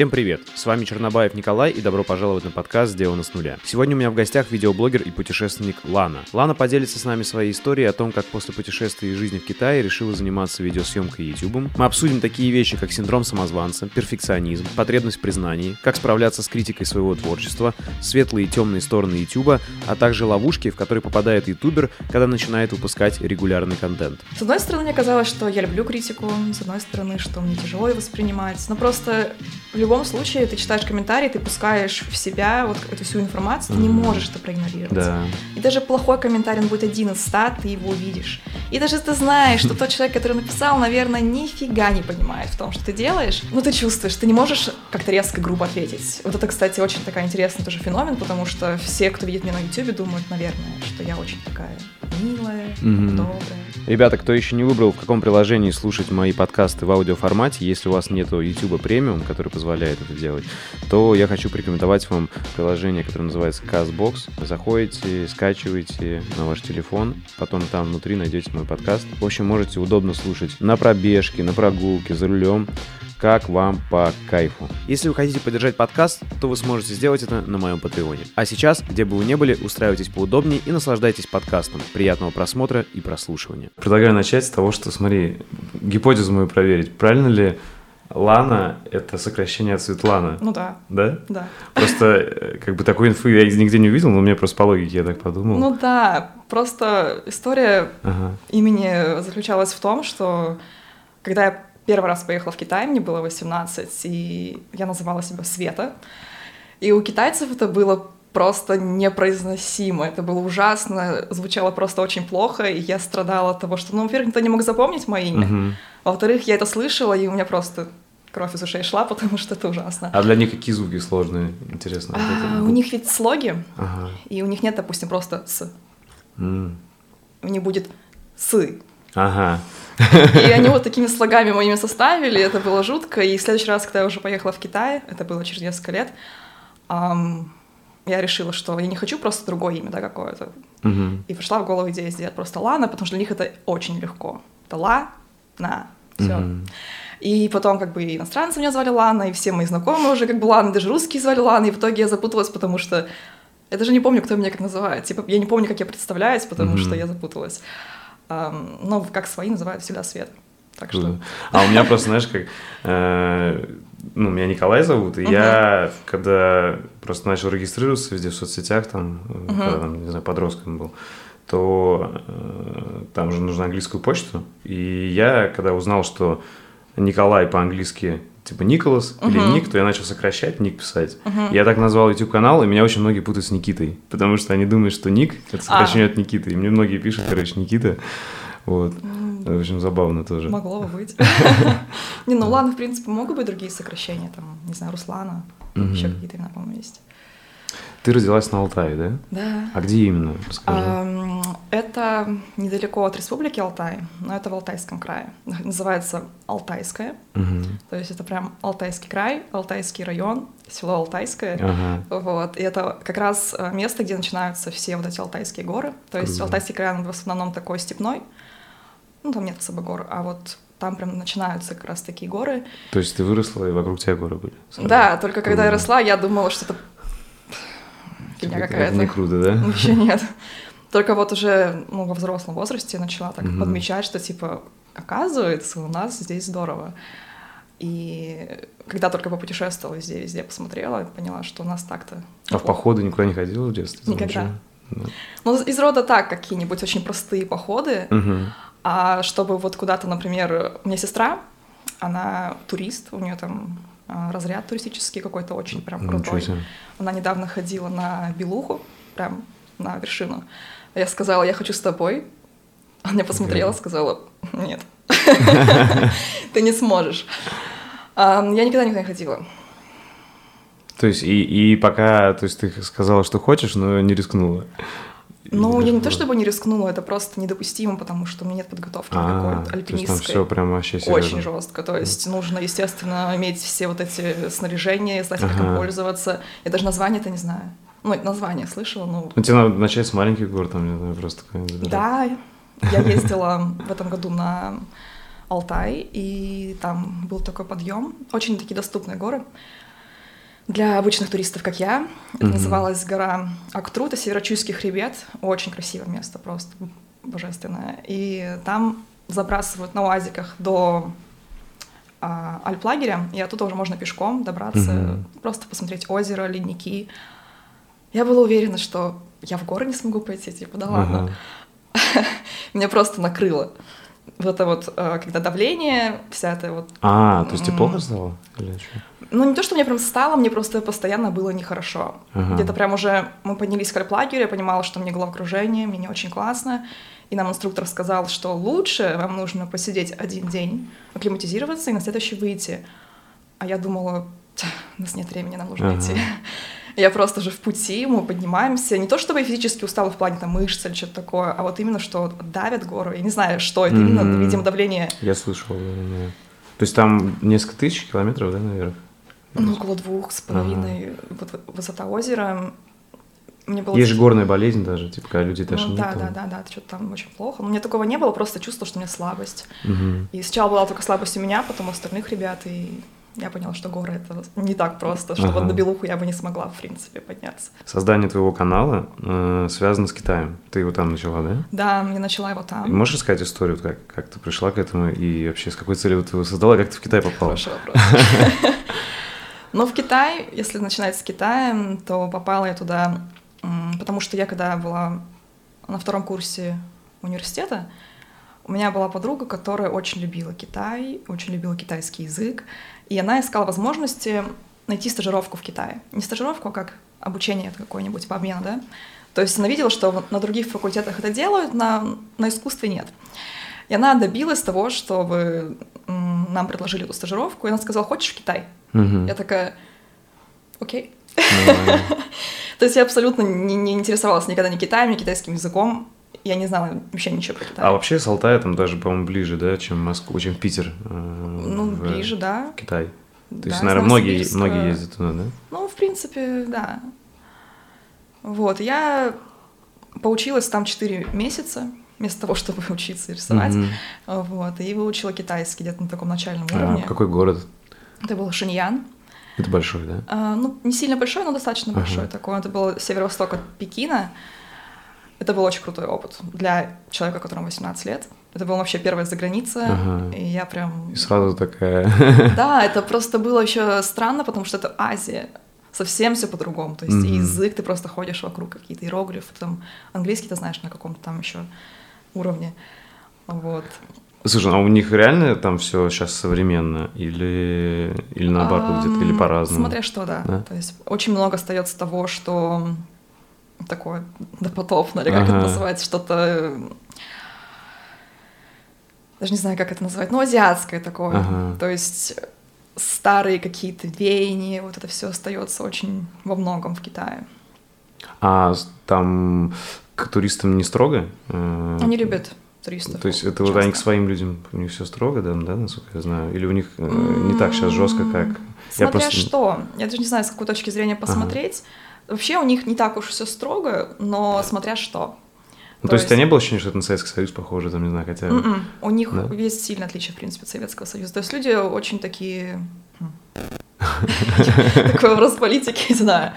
Всем привет! С вами Чернобаев Николай и добро пожаловать на подкаст «Сделано с нуля». Сегодня у меня в гостях видеоблогер и путешественник Лана. Лана поделится с нами своей историей о том, как после путешествия и жизни в Китае решила заниматься видеосъемкой и ютубом. Мы обсудим такие вещи, как синдром самозванца, перфекционизм, потребность в как справляться с критикой своего творчества, светлые и темные стороны ютуба, а также ловушки, в которые попадает ютубер, когда начинает выпускать регулярный контент. С одной стороны, мне казалось, что я люблю критику, с одной стороны, что мне тяжело ее воспринимать, но просто в любом случае ты читаешь комментарии, ты пускаешь в себя вот эту всю информацию, ты не можешь это проигнорировать. Да. И даже плохой комментарий, он будет один из ста, ты его увидишь. И даже ты знаешь, что тот человек, который написал, наверное, нифига не понимает в том, что ты делаешь, но ты чувствуешь, ты не можешь как-то резко, грубо ответить. Вот это, кстати, очень такая интересный тоже феномен, потому что все, кто видит меня на YouTube, думают, наверное, что я очень такая милая, Мгм. добрая. Ребята, кто еще не выбрал, в каком приложении слушать мои подкасты в аудиоформате, если у вас нету YouTube премиум, который позволяет это делать, то я хочу порекомендовать вам приложение, которое называется CastBox. Заходите, скачиваете на ваш телефон, потом там внутри найдете мой подкаст. В общем, можете удобно слушать на пробежке, на прогулке, за рулем, как вам по кайфу. Если вы хотите поддержать подкаст, то вы сможете сделать это на моем Патреоне. А сейчас, где бы вы ни были, устраивайтесь поудобнее и наслаждайтесь подкастом. Приятного просмотра и прослушивания. Предлагаю начать с того, что, смотри, гипотезу мою проверить. Правильно ли Лана — это сокращение от Светлана? Ну да, Да? да. Просто э, как бы такой инфы я нигде не увидел, но мне просто по логике я так подумал. Ну да, просто история Ага. имени заключалась в том, что когда я первый раз поехала в Китай, мне было 18, и я называла себя Света. И у китайцев это было просто непроизносимо, это было ужасно, звучало просто очень плохо, и я страдала от того, что, ну, во-первых, никто не мог запомнить мое имя, Мгм. во-вторых, я это слышала, и у меня просто кровь из ушей шла, потому что это ужасно. А для них какие звуки сложные? Интересно. А, у них ведь слоги, Ага. и у них нет, допустим, просто «с», М. у них будет «сы», Ага. И они вот такими слогами моими составили, это было жутко. И в следующий раз, когда я уже поехала в Китай, это было через несколько лет, ам, я решила, что я не хочу просто другое имя, да, какое-то. Мгм. И пришла в голову идея сделать просто Лана, потому что для них это очень легко. Это Ла, на, все. Мгм. И потом как бы иностранцы меня звали Лана, и все мои знакомые уже как бы Лана, даже русские звали Лана, и в итоге я запуталась, потому что я даже не помню, кто меня как называет. Типа, я не помню, как я представляюсь, потому Мгм. что я запуталась. Ам, но как свои называют всегда Свет. Так что... А у меня просто, знаешь, как... ну, меня Николай зовут, и Мгм. я, когда просто начал регистрироваться везде в соцсетях, там, Мгм. когда, там, не знаю, подростком был, то э, там же нужна английскую почту. И я, когда узнал, что Николай по-английски типа Николас или Мгм. Ник, то я начал сокращать, Ник писать. Мгм. Я так назвал YouTube канал, и меня очень многие путают с Никитой, потому что они думают, что Ник это сокращение А. от Никиты. И мне многие пишут, короче, Никита. Вот. В общем, забавно тоже. Могло бы быть. Не, ну ладно, в принципе, могут быть другие сокращения, там, не знаю, Руслана, еще какие-то имена, по-моему, есть. Ты родилась на Алтае, да? Да. А где именно? Расскажи. Это недалеко от республики Алтай, но это в Алтайском крае. Называется Алтайское, то есть это прям Алтайский край, Алтайский район, село Алтайское. Ага. Вот, и это как раз э, место, где начинаются все вот эти Алтайские горы. То есть Круто. Алтайский край, он в основном такой степной, ну там нет особо гор, а вот там прям начинаются как раз такие горы. То есть ты выросла, и вокруг тебя горы были? сразу? Да, только когда я росла, я думала, что это фигня какая-то. не круто, да? Вообще нет. Только вот уже ну, во взрослом возрасте начала так Мгм. подмечать, что типа оказывается у нас здесь здорово. И когда только попутешествовала везде, везде посмотрела, поняла, что у нас так-то. А в походы никуда не ходила в детстве? Никогда. Ну. Из рода так, какие-нибудь очень простые походы. Мгм. А чтобы вот куда-то, например, у меня сестра, она турист, у нее там а, разряд туристический какой-то очень прям крутой. Она недавно ходила на Белуху, прям на вершину. Я сказала, я хочу с тобой. Она посмотрела, сказала, нет, ты не сможешь. А, Я никогда никуда не ходила. То есть и, и пока, то есть ты сказала, что хочешь, но не рискнула. Ну, я не то чтобы не рискнула, это просто недопустимо, потому что у меня нет подготовки А, какой-то то есть там альпинистской. все прям вообще серьезно. Очень жестко. То есть нужно, естественно, иметь все вот эти снаряжения, знать, как им пользоваться. Я даже название-то не знаю. Ну, название слышала, ну, Ну, тебе надо начать с маленьких гор, там, не знаю, просто. Да, я ездила в этом году на Алтай, и там был такой подъем, очень такие доступные горы. Для обычных туристов, как я. Это Мгм. называлась гора Актру, это Северо-Чуйский хребет. Очень красивое место, просто божественное. И там забрасывают на уазиках до а, Альплагеря, и оттуда уже можно пешком добраться, Мгм. просто посмотреть озеро, ледники. Я была уверена, что я в горы не смогу пойти, типа, да ладно. Ага. Меня просто накрыло. Вот это вот, э, когда давление, вся эта вот... А, то есть М. плохо стало? Или что? Ну, не то, что мне прям стало, мне просто постоянно было нехорошо. Ага. Где-то прям уже мы поднялись к альплагерю, я понимала, что мне головокружение, мне не очень классно. И нам инструктор сказал, что лучше вам нужно посидеть один день, акклиматизироваться и на следующий выйти. А я думала, «Ть, у нас нет времени, нам нужно Ага. идти. Я просто же в пути, мы поднимаемся. Не то, чтобы я физически устала в плане там мышц или что-то такое, а вот именно, что давят гору. Я не знаю, что это, именно, Мгм. видимо, давление Я слышал, да, да. То есть там несколько тысяч километров, да, наверх? ну, около двух с половиной в- высота озера. Мне было Есть же горная болезнь даже, типа, когда Ну, тошнит. да, там. да, да, да, что-то там очень плохо. Но у меня такого не было, просто чувствовала, что у меня слабость. Мгм. И сначала была только слабость у меня, потом у остальных ребят, и я поняла, что горы это не так просто, что Ага. вот на белуху я бы не смогла, в принципе, подняться. Создание твоего канала э, связано с Китаем. Ты его там начала, да? Да, я начала его там. И Можешь рассказать историю, как, как ты пришла к этому и вообще с какой целью ты его создала, как ты в Китай попала? Хороший вопрос. Но в Китай, если начинать с Китая, то попала я туда, потому что я когда была на втором курсе университета, у меня была подруга, которая очень любила Китай, очень любила китайский язык, и она искала возможности найти стажировку в Китае. Не стажировку, а как обучение какое-нибудь по обмену, да? То есть она видела, что на других факультетах это делают, на, на искусстве нет. И она добилась того, чтобы нам предложили эту стажировку, и она сказала, хочешь в Китай? Мгм. Я такая, окей. То есть я абсолютно не, не интересовалась никогда ни Китаем, ни китайским языком. Я не знала вообще ничего про Китай. А вообще с Алтая там даже, по-моему, ближе, да, чем Москва, чем Питер. э, ну, в ближе, да. Китай. То Да, есть, наверное, многие, многие ездят туда, да? Ну, в принципе, да. Вот, я поучилась там 4 месяца, вместо того, чтобы учиться рисовать. Мгм. Вот, и выучила китайский где-то на таком начальном А, уровне. какой город? Это был Шиньян. Это большой, да? А, ну, не сильно большой, но достаточно Ага. большой такой. Это был северо-восток от Пекина. Это был очень крутой опыт для человека, которому 18 лет. Это была вообще первая за граница, Ага. и я прям... И сразу такая... Да, это просто было еще странно, потому что это Азия. Совсем все по-другому. То есть и Мгм. язык, ты просто ходишь вокруг какие-то иероглифы, там английский ты знаешь на каком-то там еще уровне. Вот. Слушай, а у них реально там все сейчас современно? Или, или наоборот где-то, или по-разному? Смотря что, да. Да? То есть очень много остается того, что такое допотопно, или как Ага. это называется, что-то... Даже не знаю, как это называть, но азиатское такое. Ага. То есть старые какие-то веяния, вот это все остается очень во многом в Китае. А там к туристам не строго? Э, Они любят туристов. То есть это вот они к часто. своим людям, у них все строго, да, да, насколько я знаю? Или у них э, не так сейчас жестко, как... Смотря просто- что. Я даже не знаю, с какой точки зрения посмотреть. Вообще у них не так уж все строго, но смотря что. Ну, то То есть у тебя есть- не было ощущения, что это на Советский Союз похоже, там, не знаю, хотя... М-м. У них Да? есть сильное отличие, в принципе, от Советского Союза. То есть люди очень такие... Такой вопрос политики, не знаю.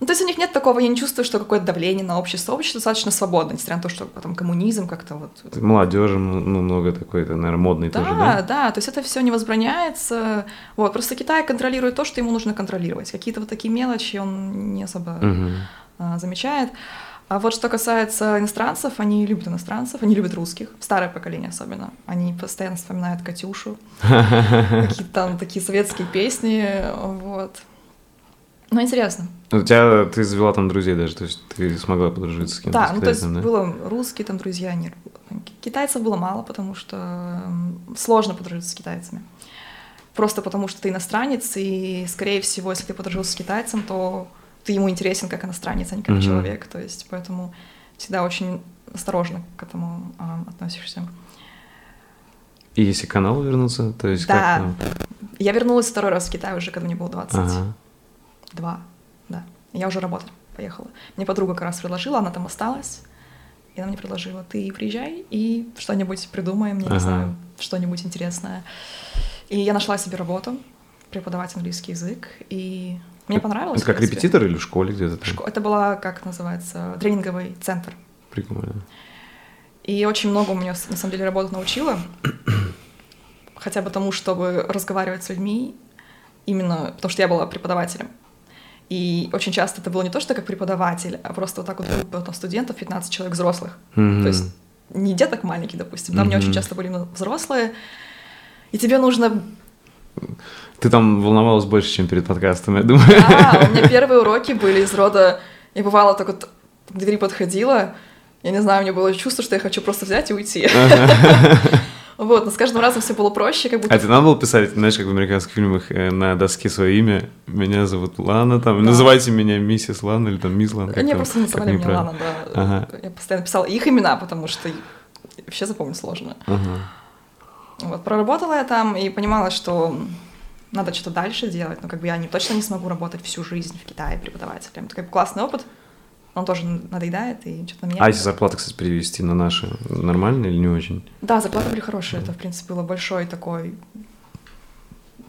Ну, то есть у них нет такого, я не чувствую, что какое-то давление на общество. Общество достаточно свободно, несмотря на то, что там коммунизм как-то вот... Молодежи ну, много такой, это, наверное, модный Да, тоже, да? да, то есть это все не возбраняется. Вот, просто Китай контролирует то, что ему нужно контролировать. Какие-то вот такие мелочи он не особо а, замечает. А вот что касается иностранцев, они любят иностранцев, они любят русских, старое поколение особенно. Они постоянно вспоминают Катюшу, какие-то там такие советские песни, вот. Ну, интересно. У тебя, ты завела там друзей даже, то есть ты смогла подружиться с кем-то Да, с ну то есть да? было русские там друзья, не... китайцев было мало, потому что сложно подружиться с китайцами. Просто потому что ты иностранец, и, скорее всего, если ты подружился с китайцем, то ты ему интересен как иностранец, а не как Мгм. человек. То есть поэтому всегда очень осторожно к этому а, относишься. И если к каналу вернуться, то есть Да. как там? Я вернулась второй раз в Китай уже, когда мне было 22, Ага. да. Я уже работать поехала. Мне подруга как раз предложила, она там осталась. И она мне предложила, ты приезжай и что-нибудь придумаем, я Ага. не знаю, что-нибудь интересное. И я нашла себе работу, преподавать английский язык, и Мне понравилось. Это как репетитор или в школе где-то? Шко- Это была, как называется, тренинговый центр. Прикольно. И очень много у меня, на самом деле, работа научила. Хотя бы тому, чтобы разговаривать с людьми, именно потому что я была преподавателем. И очень часто это было не то, что как преподаватель, а просто вот так вот группа там, студентов, 15 человек взрослых. Мгм. То есть не деток маленький, допустим, там не Мгм. очень часто были взрослые. И тебе нужно... Ты там волновалась больше, чем перед подкастом, я думаю. А, у меня первые уроки были из рода... Я бывало так вот к двери подходила, я не знаю, у меня было чувство, что я хочу просто взять и уйти. Вот, но с каждым разом все было проще, как будто... А тебе надо было писать, знаешь, как в американских фильмах, э, на доске свое имя. Меня зовут Лана, там, Да. называйте меня миссис Лана или там мисс Лана. Они там, просто называли меня. Лана, да. Ага. Я постоянно писала их имена, потому что вообще запомнить сложно. Ага. Вот, проработала я там и понимала, что надо что-то дальше делать, но как бы я не, точно не смогу работать всю жизнь в Китае преподавателем. Бы классный опыт, он тоже надоедает и что-то меняет. А если зарплата, кстати, перевести на наши, нормально или не очень? Да, зарплаты были хорошие, это, в принципе, было большой такой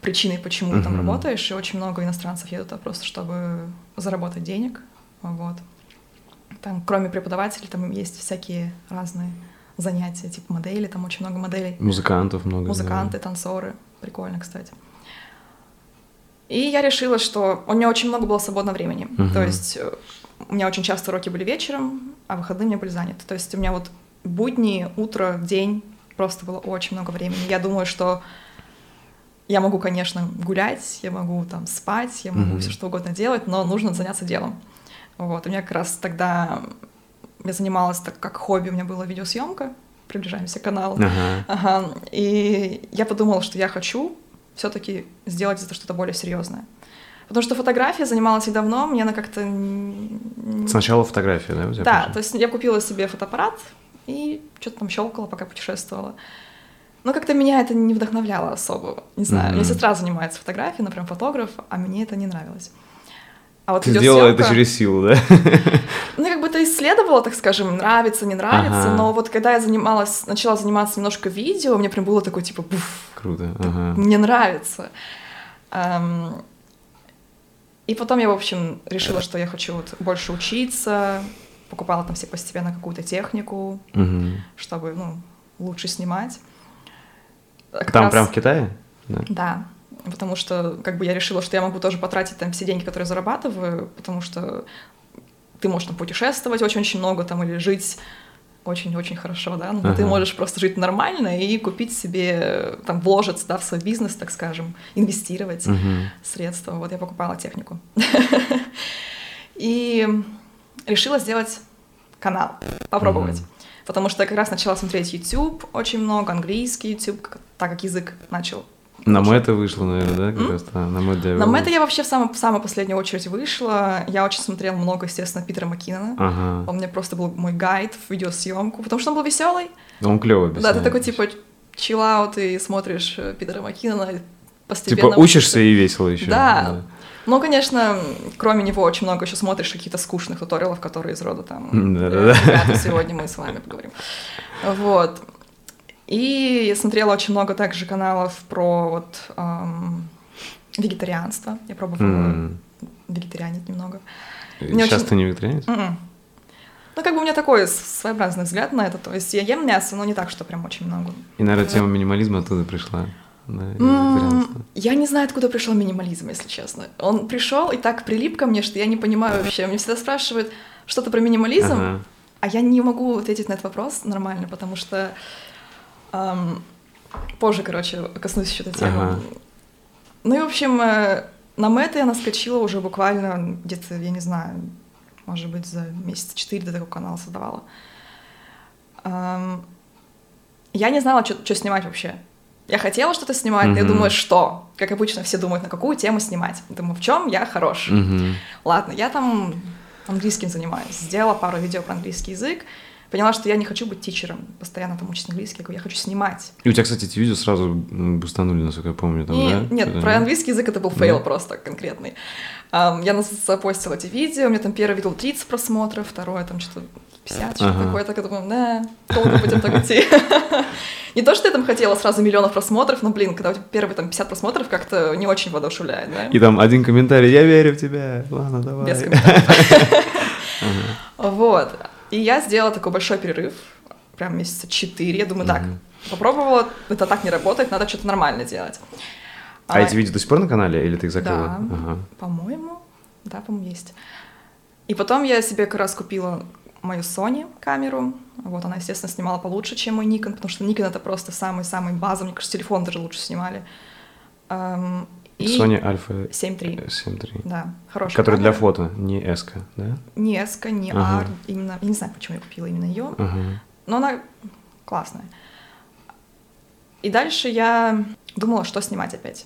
причиной, почему ты там работаешь, и очень много иностранцев едут туда просто, чтобы заработать денег, вот. Там, кроме преподавателей, там есть всякие разные занятия, типа модели, там очень много моделей. Музыкантов много. да. Музыканты, танцоры. Прикольно, кстати. И я решила, что у меня очень много было свободного времени. Мгм. То есть э, у меня очень часто уроки были вечером, а выходные у меня были заняты. То есть у меня вот будни, утро, день, просто было очень много времени. Я думаю, что я могу, конечно, гулять, я могу там спать, я могу Мгм. все что угодно делать, но нужно заняться делом. Вот, у меня как раз тогда я занималась так как хобби, у меня была видеосъемка, приближаемся к каналу. Ага. Ага. И я подумала, что я хочу все-таки сделать это что-то более серьезное. Потому что фотография занималась и давно, мне она как-то... Сначала фотография, да, у тебя Да, то есть я купила себе фотоаппарат и что-то там щелкала, пока путешествовала. Но как-то меня это не вдохновляло особо. Не знаю, у меня Мгм. сестра занимается фотографией, она прям фотограф, а мне это не нравилось. А вот Ты сделала это видеосъёмка- через силу, да? ну, я как бы это исследовала, так скажем, нравится, не нравится, Ага. но вот когда я занималась, начала заниматься немножко видео, мне прям было такое, типа, буф, Круто. Ага. мне нравится. Эм, И потом я, в общем, решила, что я хочу вот больше учиться, покупала там все постепенно какую-то технику, Мгм. чтобы, ну, лучше снимать. А как Там раз- прям в Китае? Да. Да, потому что как бы я решила, что я могу тоже потратить там все деньги, которые зарабатываю, потому что ты можешь там путешествовать очень-очень много там или жить очень-очень хорошо, да, но ты Ага. можешь просто жить нормально и купить себе, там, вложиться, да, в свой бизнес, так скажем, инвестировать Мгм. средства. Вот я покупала технику. И решила сделать канал, попробовать. Потому что я как раз начала смотреть YouTube очень много, английский YouTube, так как язык начал. На Мэта вышло, наверное, да, как М? раз? Да, на Мэт На Мэтта я вообще в самую, в самую последнюю очередь вышла. Я очень смотрела много, естественно, Питера Маккинона. Ага. Он мне просто был мой гайд в видеосъемку, потому что он был веселый. Он клево Да, ты такой типа чиллаут и смотришь э, Питера Маккинона постепенно... Типа учишься и весело еще. Да. Ну, конечно, кроме него очень много еще смотришь каких-то скучных туториалов, которые из рода там... Да-да-да. э, «Ребята, сегодня мы с вами поговорим. Вот. И я смотрела очень много также каналов про вот эм, вегетарианство. Я пробовала М. вегетарианить немного. Мне Сейчас очень- ты не вегетарианец? М-м. Ну, как бы у меня такой своеобразный взгляд на это. То есть я ем мясо, но не так, что прям очень много. И, наверное, тема минимализма оттуда пришла. Да, вегетарианства. Я не знаю, откуда пришел минимализм, если честно. Он пришел и так прилип ко мне, что я не понимаю вообще. Мне всегда спрашивают что-то про минимализм, Ага. а я не могу ответить на этот вопрос нормально, потому что ам, позже, короче, коснусь еще этой темы. Ага. Ну и, в общем, э, на Мэтт я наскочила уже буквально где-то, я не знаю, может быть, за месяца четыре до того, как канал создавала. Ам, Я не знала, что снимать вообще. Я хотела что-то снимать, но я думаю, что? Как обычно все думают, на какую тему снимать. Думаю, в чем я хорош? Мгм. Ладно, я там английским занимаюсь. Сделала пару видео про английский язык. Поняла, что я не хочу быть teacher ом, постоянно там учить английский. Я говорю, я хочу снимать. И у тебя, кстати, эти видео сразу boost анули, насколько я помню, там, И- да? Нет, Что-то, про да? английский язык это был fail Да? просто конкретный. Ам, я запостила эти видео, у меня там первое видео 30 просмотров, второе там что-то 50, что ага. такое, так я думаю, да, долго будем так идти. Не то, что я там хотела сразу миллионов просмотров, но, блин, когда у тебя первые там 50 просмотров, как-то не очень воодушевляет, да? И там один комментарий, я верю в тебя, ладно, давай. Без комментариев. Вот. И я сделала такой большой перерыв, прям месяца 4. Я думаю, так, попробовала, это так не работает, надо что-то нормально делать. А, а эти видео до сих пор на канале или ты их закрыла? Да, ага. по-моему, да, по-моему, есть. И потом я себе как раз купила мою Sony камеру. Вот она, естественно, снимала получше, чем мой Nikon, потому что Nikon это просто самый-самый база. Мне кажется, телефон даже лучше снимали. Um, и Sony Alpha 7.3. 7.3. Да, хорошая Которая для фото, не S, да? Не S, не ага. R, именно, я не знаю, почему я купила именно ее, ага. но она классная. И дальше я думала, что снимать опять.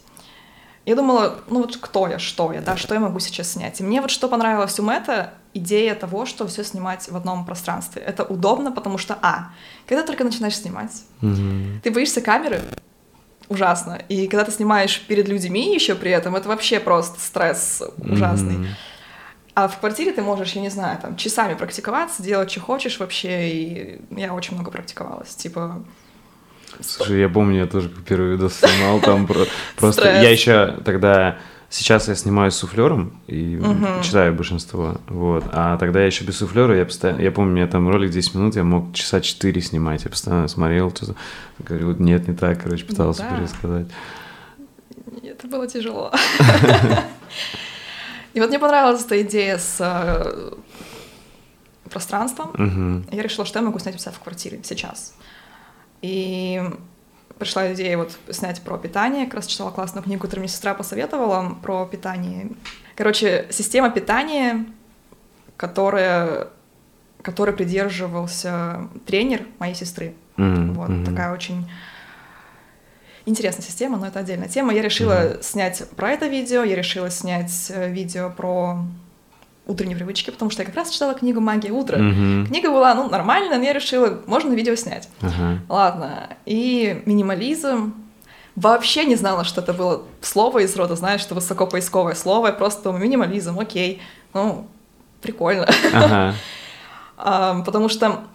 Я думала, ну вот кто я, что я, да, что я могу сейчас снять. И мне вот что понравилось у Мэтта, идея того, что все снимать в одном пространстве. Это удобно, потому что, а, когда только начинаешь снимать, mm-hmm. ты боишься камеры, ужасно. И когда ты снимаешь перед людьми еще при этом, это вообще просто стресс ужасный. Mm-hmm. А в квартире ты можешь, я не знаю, там, часами практиковаться, делать, что хочешь вообще, и я очень много практиковалась, типа... Слушай, я помню, я тоже первый видос снимал, там просто... Я еще тогда Сейчас я снимаю с суфлером и угу. читаю большинство. Вот. А тогда я еще без суфлера, я постоянно. Я помню, у меня там ролик 10 минут, я мог часа 4 снимать. Я постоянно смотрел, что-то. Говорю, нет, не так, короче, пытался да. пересказать. Это было тяжело. И вот мне понравилась эта идея с э, пространством. Я решила, что я могу снять у себя в квартире сейчас. И пришла идея вот снять про питание. Как раз читала классную книгу, которую мне сестра посоветовала про питание. Короче, система питания, которая, которой придерживался тренер моей сестры. Mm-hmm. Вот mm-hmm. такая очень интересная система, но это отдельная тема. Я решила mm-hmm. снять про это видео, я решила снять э, видео про утренней привычки, потому что я как раз читала книгу «Магия утра». Uh-huh. Книга была, ну, нормальная, но я решила, можно видео снять. Uh-huh. Ладно. И минимализм. Вообще не знала, что это было слово из рода, знаешь, что высокопоисковое слово, я просто минимализм, окей, ну, прикольно. Uh-huh. а, потому что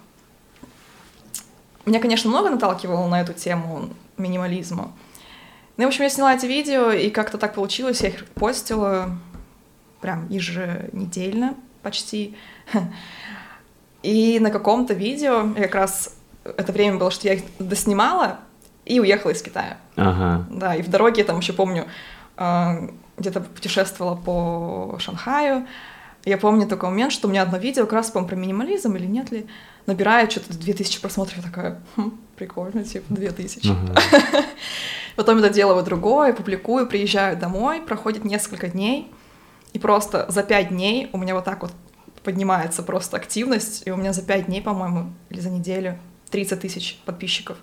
меня, конечно, много наталкивало на эту тему минимализма. Ну, в общем, я сняла эти видео, и как-то так получилось, я их постила, прям еженедельно почти. И на каком-то видео, я как раз это время было, что я их доснимала и уехала из Китая. Ага. Да, и в дороге там еще помню, а, где-то путешествовала по Шанхаю. Я помню такой момент, что у меня одно видео, как раз, по про минимализм или нет ли, набирает что-то 2000 просмотров, я такая, хм, прикольно, типа 2000. Ага. Потом я доделываю другое, публикую, приезжаю домой, проходит несколько дней, и просто за пять дней у меня вот так вот поднимается просто активность, и у меня за пять дней, по-моему, или за неделю 30 тысяч подписчиков.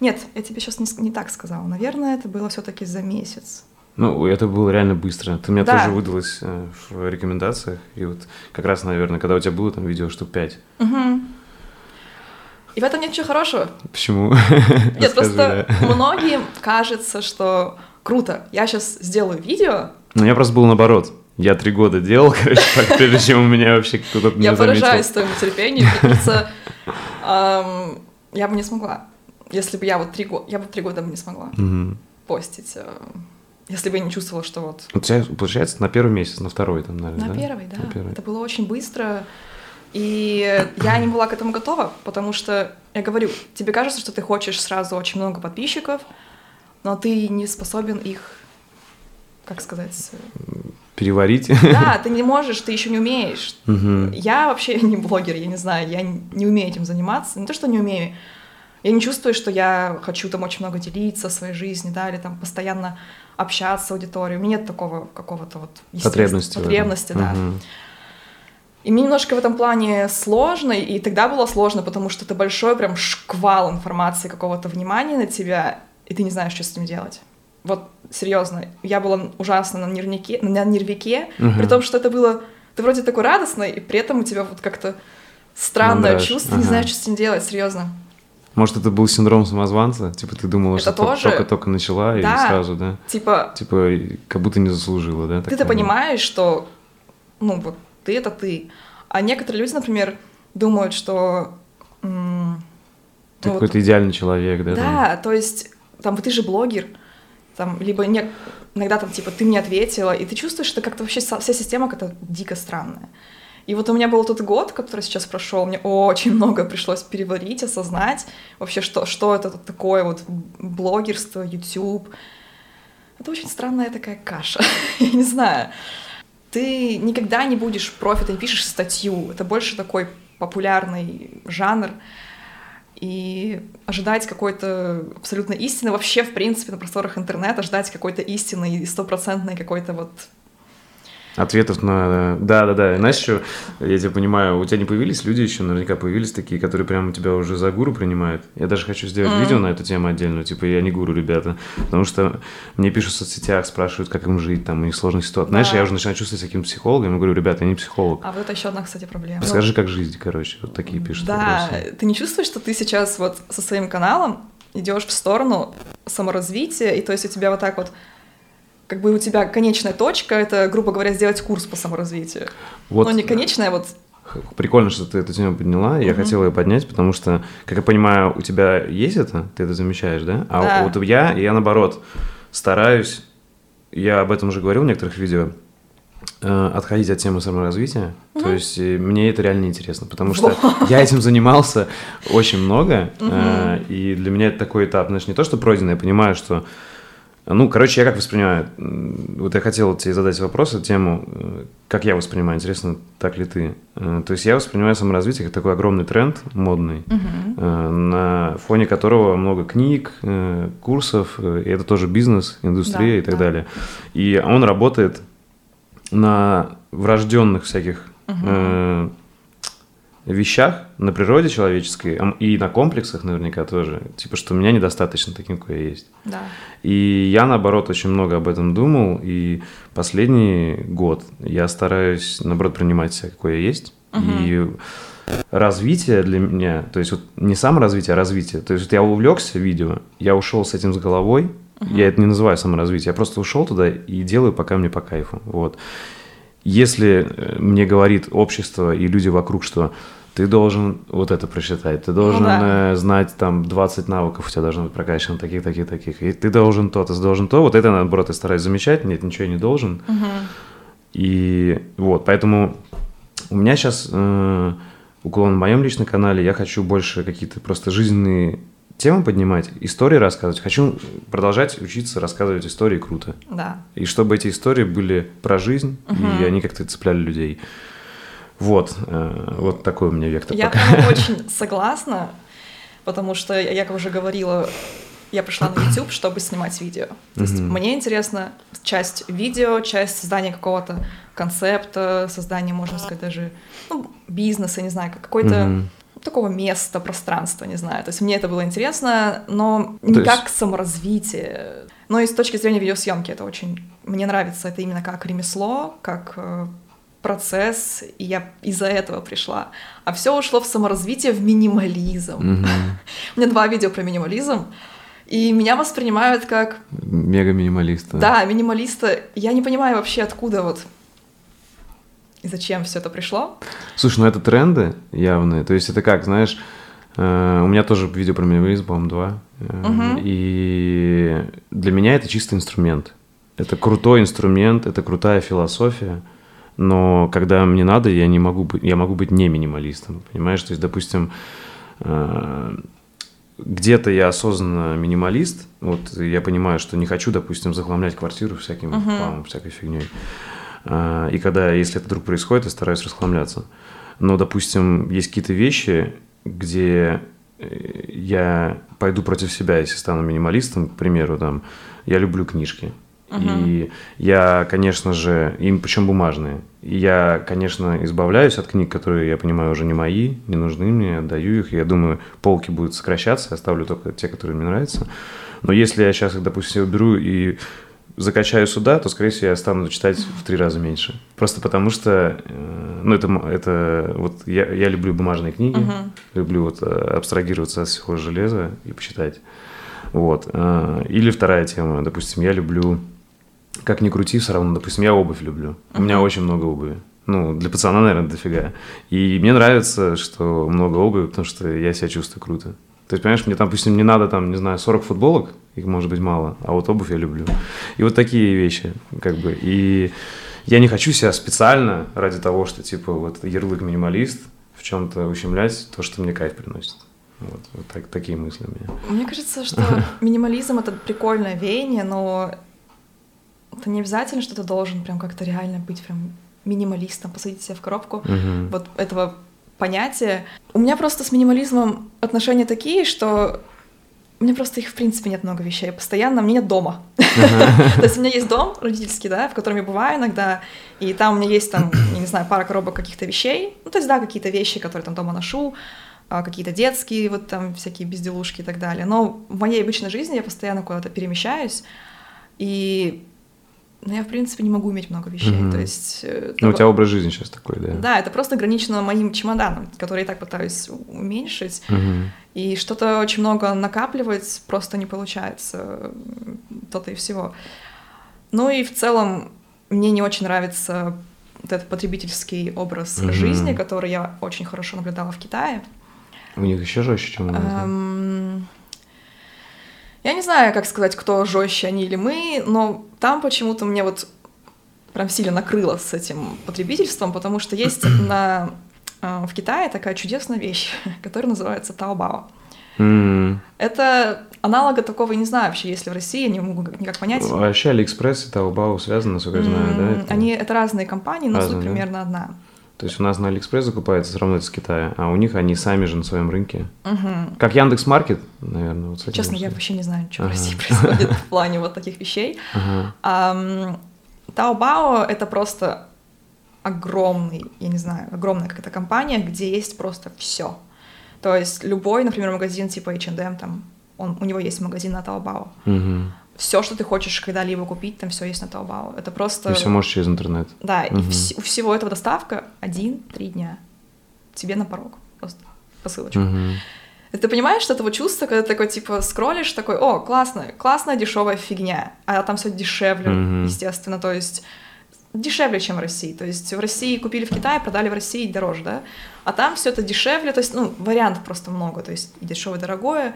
Нет, я тебе сейчас не, не так сказала. Наверное, это было все-таки за месяц. Ну, это было реально быстро. Ты мне да. тоже выдалась э, в рекомендациях. И вот как раз, наверное, когда у тебя было там видео штук пять. Угу. И в этом нет ничего хорошего. Почему? Нет, просто многим кажется, что круто, я сейчас сделаю видео. Ну, я просто был наоборот. Я три года делал, короче, прежде чем у меня вообще кто-то меня Я поражаюсь твоему терпению, кажется, я бы не смогла. Если бы я вот три года, я бы три года бы не смогла постить, э, если бы я не чувствовала, что вот... У тебя, получается, на первый месяц, на второй там, наверное, На первый, да. Это было очень быстро, и я не была к этому готова, потому что, я говорю, тебе кажется, что ты хочешь сразу очень много подписчиков, но ты не способен их, как сказать переварить. Да, ты не можешь, ты еще не умеешь. Угу. Я вообще не блогер, я не знаю, я не умею этим заниматься. Не то, что не умею, я не чувствую, что я хочу там очень много делиться своей жизнью, да, или там постоянно общаться с аудиторией. У меня нет такого какого-то вот потребности, потребности, да. Угу. И мне немножко в этом плане сложно, и тогда было сложно, потому что это большой прям шквал информации, какого-то внимания на тебя, и ты не знаешь, что с ним делать. Вот серьезно, я была ужасно на нервнике, на нервике, угу. при том, что это было, ты вроде такой радостный, и при этом у тебя вот как-то странное ну, да, чувство, ага. не знаешь, что с ним делать, серьезно. Может, это был синдром самозванца? Типа ты думала, это что тоже... только-только начала да. и сразу, да? Типа... Типа как будто не заслужила, да? Ты-то понимаешь, что, ну, вот ты — это ты. А некоторые люди, например, думают, что... Ты ну, какой-то вот, идеальный человек, да? Да, там? то есть, там, ты же блогер, там, либо не, иногда там, типа, ты мне ответила, и ты чувствуешь, что как-то вообще вся система как-то дико странная. И вот у меня был тот год, который сейчас прошел, мне очень много пришлось переварить, осознать вообще, что, что это такое вот блогерство, YouTube. Это очень странная такая каша, я не знаю. Ты никогда не будешь профи, ты пишешь статью, это больше такой популярный жанр, и ожидать какой-то абсолютно истины, вообще, в принципе, на просторах интернета ждать какой-то истины и стопроцентной какой-то вот Ответов на... Да-да-да. Знаешь, еще, я тебя понимаю, у тебя не появились люди еще, наверняка появились такие, которые прямо тебя уже за гуру принимают. Я даже хочу сделать mm-hmm. видео на эту тему отдельно, типа, я не гуру, ребята. Потому что мне пишут в соцсетях, спрашивают, как им жить, там, у них сложных ситуаций. Да. Знаешь, я уже начинаю чувствовать таким психологом, я говорю, ребята, я не психолог. А вот это еще одна, кстати, проблема. Расскажи, как жизнь, короче, вот такие пишут Да, вопросы. ты не чувствуешь, что ты сейчас вот со своим каналом идешь в сторону саморазвития, и то есть у тебя вот так вот как бы у тебя конечная точка — это, грубо говоря, сделать курс по саморазвитию. Вот. Но не конечная, а вот Прикольно, что ты эту тему подняла. Я угу. хотел ее поднять, потому что, как я понимаю, у тебя есть это, ты это замечаешь, да? А да. вот я, я наоборот стараюсь, я об этом уже говорил в некоторых видео, э, отходить от темы саморазвития. Угу. То есть э, мне это реально интересно, потому что я этим занимался очень много, угу. и для меня это такой этап, знаешь, не то, что пройденный, я понимаю, что ну, короче, я как воспринимаю, вот я хотел тебе задать вопрос, тему, э, как я воспринимаю, интересно, так ли ты? Э, то есть я воспринимаю саморазвитие как такой огромный тренд модный, угу. на фоне которого много книг, курсов, и это тоже бизнес, индустрия да, и так да. далее. И он работает на врожденных всяких угу вещах на природе человеческой и на комплексах наверняка тоже, типа, что меня недостаточно таким, какой я есть. Да. И я, наоборот, очень много об этом думал, и последний год я стараюсь, наоборот, принимать себя, какой я есть, угу. и развитие для меня, то есть вот не саморазвитие, а развитие. То есть вот я увлекся видео, я ушел с этим с головой, uh я это не называю саморазвитие, я просто ушел туда и делаю, пока мне по кайфу. Вот. Если э, мне говорит общество и люди вокруг, что ты должен вот это прочитать, ты должен ну, да. э, знать там 20 навыков, у тебя должно быть прокачано таких, таких, таких, и ты должен то, ты должен то, вот это, наоборот, я стараюсь замечать, нет, ничего я не должен. Угу. И вот, поэтому у меня сейчас э, уклон в моем личном канале, я хочу больше какие-то просто жизненные темы поднимать, истории рассказывать. Хочу продолжать учиться рассказывать истории круто. Да. И чтобы эти истории были про жизнь, угу. и они как-то цепляли людей. Вот, э, вот такой у меня вектор. Я пока. очень согласна, потому что, я как уже говорила, я пришла на YouTube, чтобы снимать видео. То есть mm-hmm. мне интересна часть видео, часть создания какого-то концепта, создания, можно сказать, даже ну, бизнеса, не знаю, какой-то mm-hmm. такого места, пространства, не знаю. То есть мне это было интересно, но не То как есть... саморазвитие. Но и с точки зрения видеосъемки это очень... Мне нравится это именно как ремесло, как э, процесс, и я из-за этого пришла. А все ушло в саморазвитие, в минимализм. Mm-hmm. У меня два видео про минимализм. И меня воспринимают как... Мега-минималиста. Да, минималиста. Я не понимаю вообще, откуда вот и зачем все это пришло. Слушай, ну это тренды явные. То есть это как, знаешь, э, у меня тоже видео про минимализм, по-моему, два. Угу. И для меня это чисто инструмент. Это крутой инструмент, это крутая философия но когда мне надо, я не могу быть, я могу быть не минималистом, понимаешь? То есть, допустим, э, где-то я осознанно минималист, вот я понимаю, что не хочу, допустим, захламлять квартиру всяким uh-huh. хламом, всякой фигней. Э, и когда, если это вдруг происходит, я стараюсь расхламляться. Но, допустим, есть какие-то вещи, где э, я пойду против себя, если стану минималистом, к примеру, там, я люблю книжки. И я, конечно же, им причем бумажные. И я, конечно, избавляюсь от книг, которые, я понимаю, уже не мои, не нужны мне, отдаю их. Я думаю, полки будут сокращаться, оставлю только те, которые мне нравятся. Но если я сейчас их, допустим, уберу и закачаю сюда, то, скорее всего, я стану читать в три раза меньше. Просто потому что, э, ну, это, это вот я, я люблю бумажные книги, uh-huh. люблю вот э, абстрагироваться от всего железа и почитать. Вот. Э, или вторая тема, допустим, я люблю как ни крути, все равно, допустим, я обувь люблю. У меня очень много обуви. Ну, для пацана, наверное, дофига. И мне нравится, что много обуви, потому что я себя чувствую круто. То есть, понимаешь, мне там, допустим, не надо там, не знаю, 40 футболок, их может быть мало, а вот обувь я люблю. И вот такие вещи, как бы. И я не хочу себя специально ради того, что, типа, вот ярлык минималист, в чем-то ущемлять то, что мне кайф приносит. Вот, вот так, такие мысли у меня. Мне кажется, что минимализм — это прикольное веяние, но это не обязательно, что ты должен прям как-то реально быть прям минималистом, посадить себя в коробку Мгм. вот этого понятия. У меня просто с минимализмом отношения такие, что у меня просто их, в принципе, нет много вещей. Постоянно, мне нет дома. То есть у меня есть дом родительский, да, в котором я бываю иногда, и там у меня есть, там, я не знаю, пара коробок каких-то вещей. Ну, то есть, да, какие-то вещи, которые там дома ношу, а, какие-то детские, вот там всякие безделушки и так далее. Но в моей обычной жизни я постоянно куда-то перемещаюсь, и ну, я, в принципе, не могу иметь много вещей. Мгм. То есть... э, Ну, у того- тебя образ жизни сейчас такой, да? да, это просто ограничено моим чемоданом, который я так пытаюсь уменьшить. Мгм. И что-то очень много накапливать просто не получается. То-то и всего. Ну и в целом мне не очень нравится вот этот потребительский образ Мгм. жизни, который я очень хорошо наблюдала в Китае. У них еще жестче, чем у нас. Эм, Я не знаю, как сказать, кто жестче, они или мы, но там почему-то мне вот прям сильно накрыло с этим потребительством, потому что есть на, э, в Китае такая чудесная вещь, которая называется Taobao. М. Это аналога такого, я не знаю вообще, если в России, я не могу никак понять. Вообще Алиэкспресс и Taobao связаны, насколько я знаю, да? М, это? Они, это разные компании, но Разные, суть да? примерно одна. То есть у нас на Алиэкспресс закупается все равно это с Китая, а у них они сами же на своем рынке. Мгм. Как Яндекс Маркет, наверное, вот Честно, я вообще не знаю, что в Ага. России происходит в плане вот таких вещей. Ага. Taobao — это просто огромный, я не знаю, огромная какая-то компания, где есть просто все. То есть любой, например, магазин типа H&M, там, он, у него есть магазин на Taobao. Мгм. Все, что ты хочешь когда-либо купить, там все есть на Taobao. Это просто... И все можешь через интернет. Да, и Мгм. вс- у всего этого доставка один-три дня. Тебе на порог. Просто посылочку. И ты понимаешь, что этого чувства, когда ты такой, типа, скроллишь, такой, о, классная, классная дешевая фигня, а там все дешевле, Мгм. естественно, то есть дешевле, чем в России. То есть в России купили в Китае, продали в России дороже, да? А там все это дешевле, то есть, ну, вариантов просто много, то есть и дешевое, и дорогое.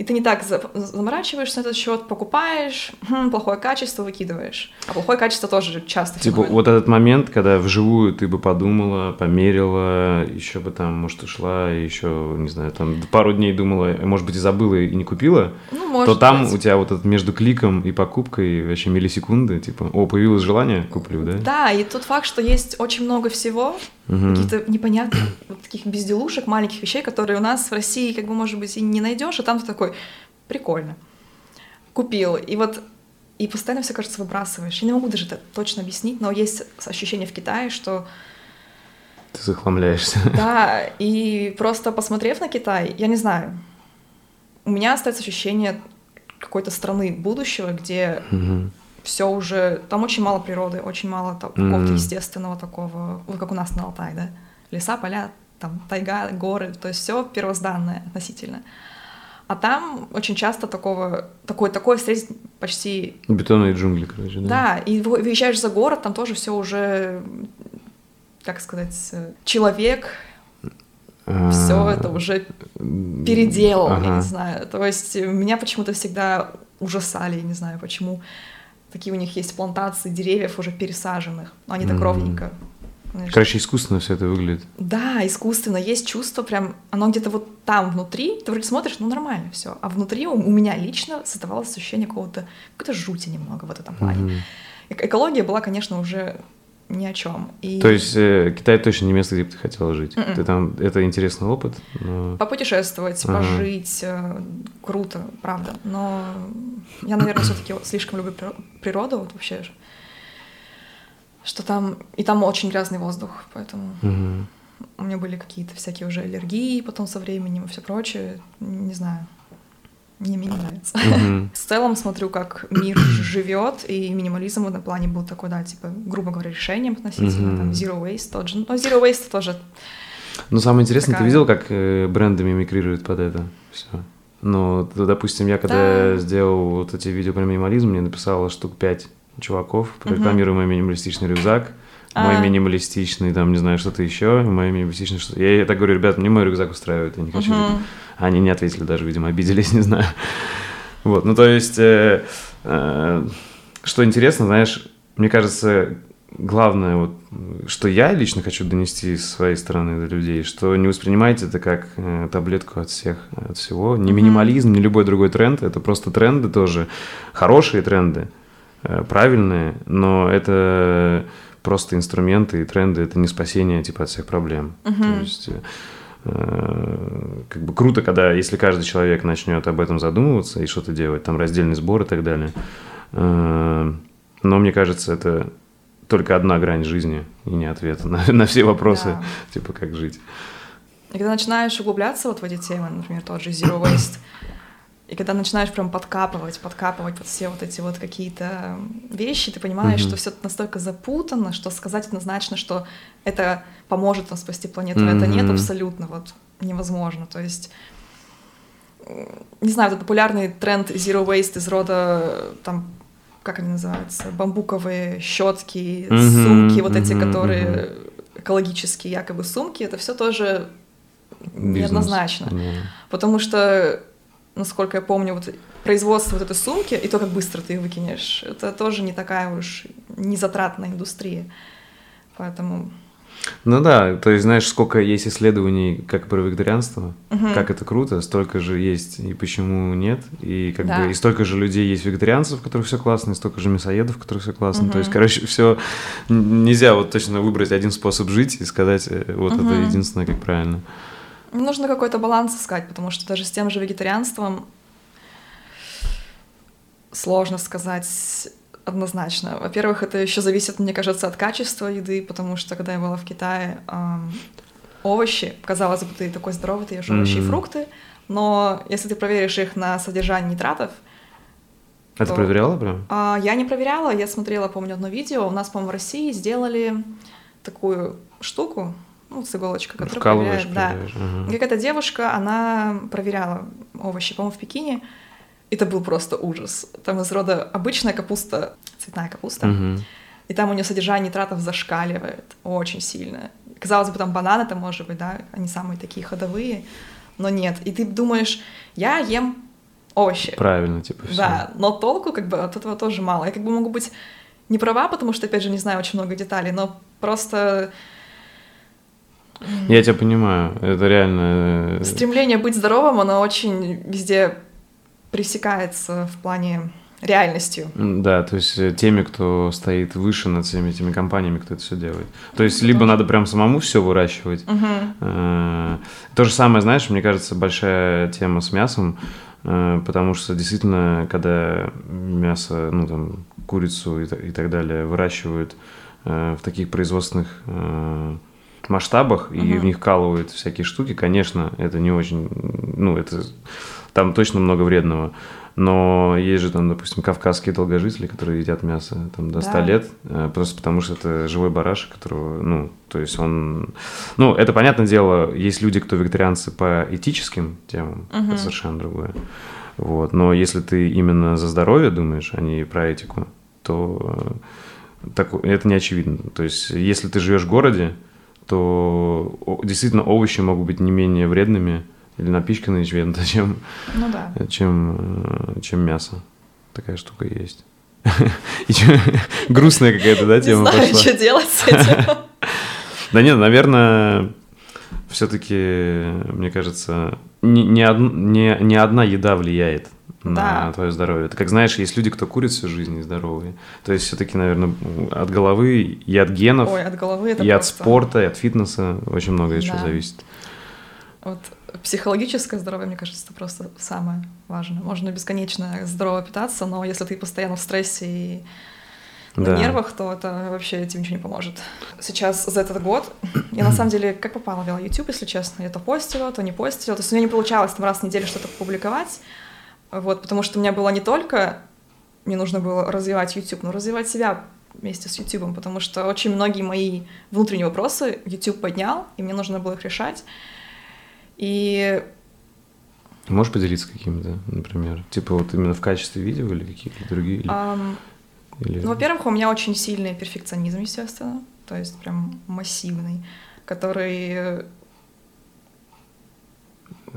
И ты не так за- заморачиваешься на этот счет, покупаешь, хм, плохое качество выкидываешь. А плохое качество тоже часто Типа фиговое. вот этот момент, когда вживую ты бы подумала, померила, еще бы там, может, ушла, еще, не знаю, там пару дней думала, может быть, и забыла и не купила, Ну, то может там быть. у тебя вот этот между кликом и покупкой вообще миллисекунды, типа, о, появилось желание, куплю, да? Да, и тот факт, что есть очень много всего, Мгм. каких-то непонятных вот таких безделушек, маленьких вещей, которые у нас в России, как бы, может быть, и не найдешь, а там ты такой, прикольно. Купил. И вот и постоянно все, кажется, выбрасываешь. Я не могу даже это точно объяснить, но есть ощущение в Китае, что Ты захламляешься. да, и просто посмотрев на Китай, я не знаю, у меня остается ощущение какой-то страны будущего, где Мгм. Все уже... Там очень мало природы, очень мало та- какого-то Мгм. естественного такого, вот как у нас на Алтай, да? Леса, поля, там тайга, горы, то есть все первозданное относительно. А там очень часто такого, такое, такое встретить почти... Бетонные джунгли, короче, да? Да, и вы- выезжаешь за город, там тоже все уже, как сказать, э, человек, А, все это уже переделал, я ага. не знаю. То есть меня почему-то всегда ужасали, я не знаю почему. Такие у них есть плантации деревьев уже пересаженных, но они так Мгм. ровненько. знаешь. Короче, искусственно все это выглядит. Да, искусственно, есть чувство прям, оно где-то вот там внутри, ты вроде смотришь, ну нормально все, а внутри у, у меня лично создавалось ощущение какого-то, какой-то жути немного в этом плане. Эк- экология была, конечно, уже ни о чем. И То есть э, Китай точно не место, где бы ты хотела жить. Мгм. Ты там, это интересный опыт, но... попутешествовать, Ага. пожить, э, круто, правда. Но я, наверное, все-таки слишком люблю приро- природу, вот вообще, что там и там очень грязный воздух, поэтому Мгм. у меня были какие-то всякие уже аллергии потом со временем и все прочее. Не знаю, мне, мне не нравится. Мгм. В целом смотрю, как мир живет, и минимализм в этом плане был такой, да, типа, грубо говоря, решением относительно, Мгм. там, zero waste тот же. Но zero waste тоже Ну, самое интересное, ты Такая. видел, как э, бренды мимикрируют под это все? Ну, допустим, я когда Да. сделал вот эти видео про минимализм, мне написало штук пять чуваков, Мгм. рекламируя мой минималистичный рюкзак, мой А. минималистичный, там, не знаю, что-то еще, мой минималистичный что-то. Я, я так говорю, ребят, мне мой рюкзак устраивает, я не хочу. Мгм. Они не ответили даже, видимо, обиделись, не знаю. Вот, ну то есть, э, э, что интересно, знаешь, мне кажется, главное, вот, что я лично хочу донести с своей стороны до людей, что не воспринимайте это как э, таблетку от всех, от всего. Мгм. минимализм, ни любой другой тренд, это просто тренды тоже, хорошие тренды, э, правильные, но это просто инструменты и тренды, это не спасение типа от всех проблем. Мгм. То есть э, как бы круто, когда если каждый человек начнет об этом задумываться и что-то делать, там раздельный сбор и так далее. Э, Но мне кажется, это только одна грань жизни и не ответа на, на все вопросы, Да. типа как жить. И когда начинаешь углубляться вот в эти темы, например, тот же Zero Waste, и когда начинаешь прям подкапывать, подкапывать вот все вот эти вот какие-то вещи, ты понимаешь, Мгм. что все настолько запутано, что сказать однозначно, что это поможет нам спасти планету, это нет абсолютно вот невозможно. То есть не знаю, этот популярный тренд Zero Waste из рода там как они называются, бамбуковые щетки, Мгм, сумки, вот эти, мгм, которые экологические якобы сумки, это все тоже Бизнес. неоднозначно. Да. Потому что, насколько я помню, вот производство вот этой сумки и то, как быстро ты ее выкинешь, это тоже не такая уж незатратная индустрия. Поэтому... Ну да, то есть знаешь, сколько есть исследований как про вегетарианство, Мгм. как это круто, столько же есть и почему нет, и как Да. бы и столько же людей есть вегетарианцев, у которых все классно, и столько же мясоедов, у которых все классно. То есть, короче, все нельзя вот точно выбрать один способ жить и сказать, э, вот это Мгм. единственное, как правильно. Нужно какой-то баланс искать, потому что даже с тем же вегетарианством сложно сказать однозначно. Во-первых, это еще зависит, мне кажется, от качества еды, потому что когда я была в Китае, ам, овощи, казалось бы, ты такой здоровый, ты ешь овощи и фрукты, но если ты проверишь их на содержание нитратов, Это То- проверяла прям? а, я не проверяла, я смотрела, помню, одно видео. У нас, по-моему, в России сделали такую штуку, ну, с иголочкой, которая Вкалываешь, проверяет. Да. проверяешь. И Какая-то девушка, она проверяла овощи, по-моему, в Пекине. Это был просто ужас. Там из рода обычная капуста, цветная капуста, Мгм. и там у нее содержание нитратов зашкаливает очень сильно. Казалось бы, там бананы, там, может быть, да, они самые такие ходовые, но нет. И ты думаешь, я ем овощи. Правильно, типа, все. Да, но толку как бы от этого тоже мало. Я как бы могу быть не права, потому что, опять же, не знаю очень много деталей, но просто Я тебя понимаю, это реально... э, стремление быть здоровым, оно очень везде пресекается в плане реальностью. Да, то есть э, теми, кто стоит выше над всеми этими компаниями, кто это все делает. То есть Это либо надо прям самому все выращивать. Э, То же самое, знаешь, мне кажется, большая тема с мясом, потому что действительно, когда мясо, ну там, курицу и та- и так далее выращивают в таких производственных масштабах и Мгм. в них вкалывают всякие штуки, конечно, это не очень, ну, это там точно много вредного. Но есть же там, допустим, кавказские долгожители, которые едят мясо там до 100 Да. лет, э, просто потому что это живой барашек, которого, ну, то есть он... Ну, это, понятное дело, есть люди, кто вегетарианцы по этическим темам, Мгм. это совершенно другое. Вот. Но если ты именно за здоровье думаешь, а не про этику, то э, так, это не очевидно. То есть, если ты живешь в городе, то действительно овощи могут быть не менее вредными или напичканные чем-то, чем, Ну да. чем, э, чем мясо. Такая штука есть. Грустная какая-то, да, Не тема знаю, пошла? что делать с этим. Да нет, наверное, все-таки, мне кажется, не, не, од- не- не одна еда влияет на Да. твое здоровье. Это как знаешь, есть люди, кто курит всю жизнь и здоровые. То есть все-таки, наверное, от головы и от генов, Ой, от головы это и от просто- спорта, и от фитнеса очень много еще Да. зависит. Вот психологическое здоровье, мне кажется, это просто самое важное. Можно бесконечно здорово питаться, но если ты постоянно в стрессе и на Да. нервах, то это вообще тебе ничего не поможет. Сейчас за этот год я на самом деле как попала вела YouTube, если честно. Я то постила, то не постила. То есть у меня не получалось там раз в неделю что-то публиковать. Вот, потому что у меня было не только мне нужно было развивать YouTube, но развивать себя вместе с YouTube, потому что очень многие мои внутренние вопросы YouTube поднял, и мне нужно было их решать. И Можешь поделиться какими-то, например? Типа вот именно в качестве видео или какие-то другие? или- ам, или- Ну, во-первых, у меня очень сильный перфекционизм, естественно. то есть прям массивный, который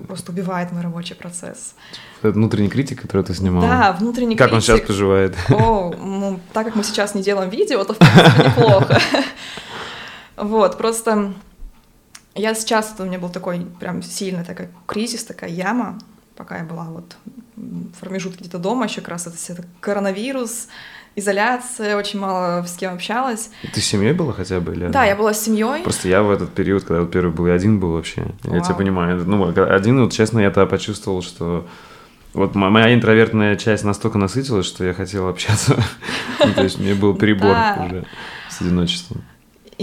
просто убивает мой рабочий процесс. Это внутренний критик, который ты снимал? Да, внутренний как критик. Как он сейчас поживает? О, ну, так как мы сейчас не делаем видео, то, в принципе, неплохо. Вот, просто я сейчас, у меня был такой прям сильный такой кризис, такая яма, пока я была вот в промежутке где-то дома, еще как раз это, это коронавирус, изоляция, очень мало с кем общалась. Ты с семьей была хотя бы? Или... Да, я была с семьей. Просто я в этот период, когда вот первый был, я один был вообще. Вау. Я тебя понимаю. Ну, один, вот честно, я тогда почувствовал, что вот моя интровертная часть настолько насытилась, что я хотел общаться. Ну, то есть мне был перебор уже с одиночеством.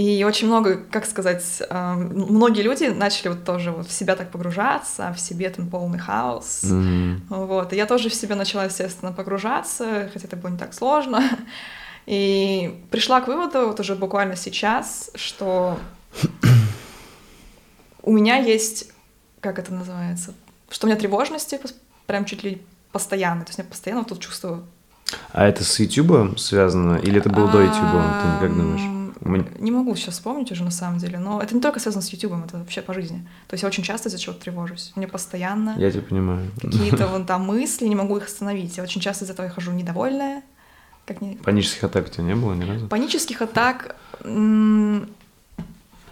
И очень много, как сказать, многие люди начали вот тоже вот в себя так погружаться, в себе там полный хаос. Mm-hmm. Вот. И я тоже в себя начала, естественно, погружаться, хотя это было не так сложно. И пришла к выводу вот уже буквально сейчас, что у меня есть, как это называется, что у меня тревожности прям чуть ли постоянно, то есть я постоянно вот тут чувствую. А это с YouTube связано или это было до YouTube? Ты как думаешь? Не могу сейчас вспомнить уже на самом деле, но это не только связано с YouTube, это вообще по жизни. То есть я очень часто из-за чего-то тревожусь. Мне постоянно... Я тебя понимаю. Какие-то вон там мысли, не могу их остановить. Я очень часто из-за этого я хожу недовольная. Как не... Панических атак у тебя не было ни разу? Панических атак...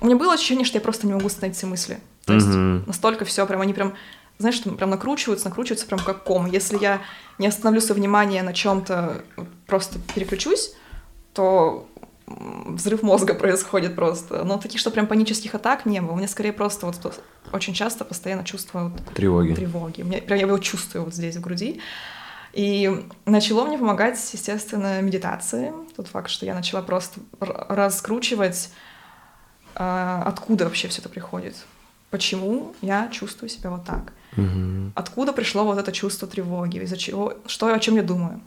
У меня было ощущение, что я просто не могу остановить все мысли. То есть угу. настолько все прям, они прям, знаешь, что прям накручиваются, накручиваются прям как ком. Если я не остановлю свое внимание на чем-то, просто переключусь, то взрыв мозга происходит просто. Но таких, что прям панических атак не было. У меня скорее просто вот очень часто постоянно чувство вот тревоги. тревоги. Меня, прям я его чувствую вот здесь в груди. И начало мне помогать, естественно, медитации. Тот факт, что я начала просто раскручивать, а, откуда вообще все это приходит. Почему я чувствую себя вот так? Угу. Откуда пришло вот это чувство тревоги? Из-за чего? Что, о чем я думаю?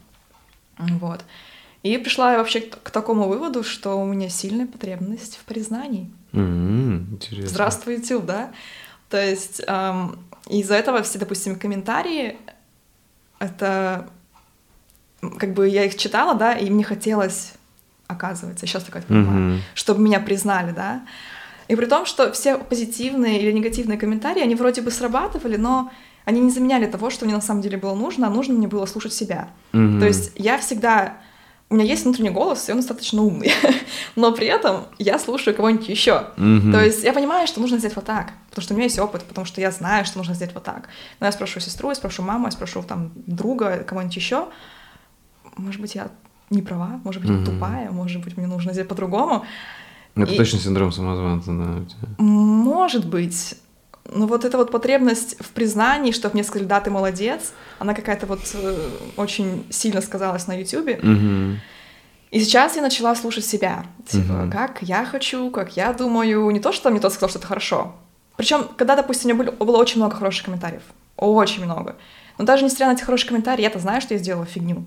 Вот. И пришла я вообще к, такому выводу, что у меня сильная потребность в признании. Mm-hmm, интересно. Здравствуй, YouTube, да? То есть эм, из-за этого все, допустим, комментарии, это как бы я их читала, да, и мне хотелось, оказывается, сейчас такая понимаю, mm-hmm. чтобы меня признали, да. И при том, что все позитивные или негативные комментарии, они вроде бы срабатывали, но они не заменяли того, что мне на самом деле было нужно, а нужно мне было слушать себя. Mm-hmm. То есть я всегда у меня есть внутренний голос, и он достаточно умный, но при этом я слушаю кого-нибудь еще. Mm-hmm. То есть я понимаю, что нужно сделать вот так, потому что у меня есть опыт, потому что я знаю, что нужно сделать вот так. Но я спрошу сестру, я спрошу маму, я спрошу там друга, кого-нибудь еще. Может быть, я не права, может быть, mm-hmm. я тупая, может быть, мне нужно сделать по-другому. Это и... точно синдром самозванца, да? Может быть. Но вот эта вот потребность в признании, чтобы мне сказали, да, ты молодец, она какая-то вот э, очень сильно сказалась на Ютубе. Mm-hmm. И сейчас я начала слушать себя. Типа, mm-hmm. как я хочу, как я думаю. Не то, что мне тот сказал, что это хорошо. Причем, когда, допустим, у меня было, было очень много хороших комментариев. Очень много. Но даже несмотря на эти хорошие комментарии, я-то знаю, что я сделала фигню.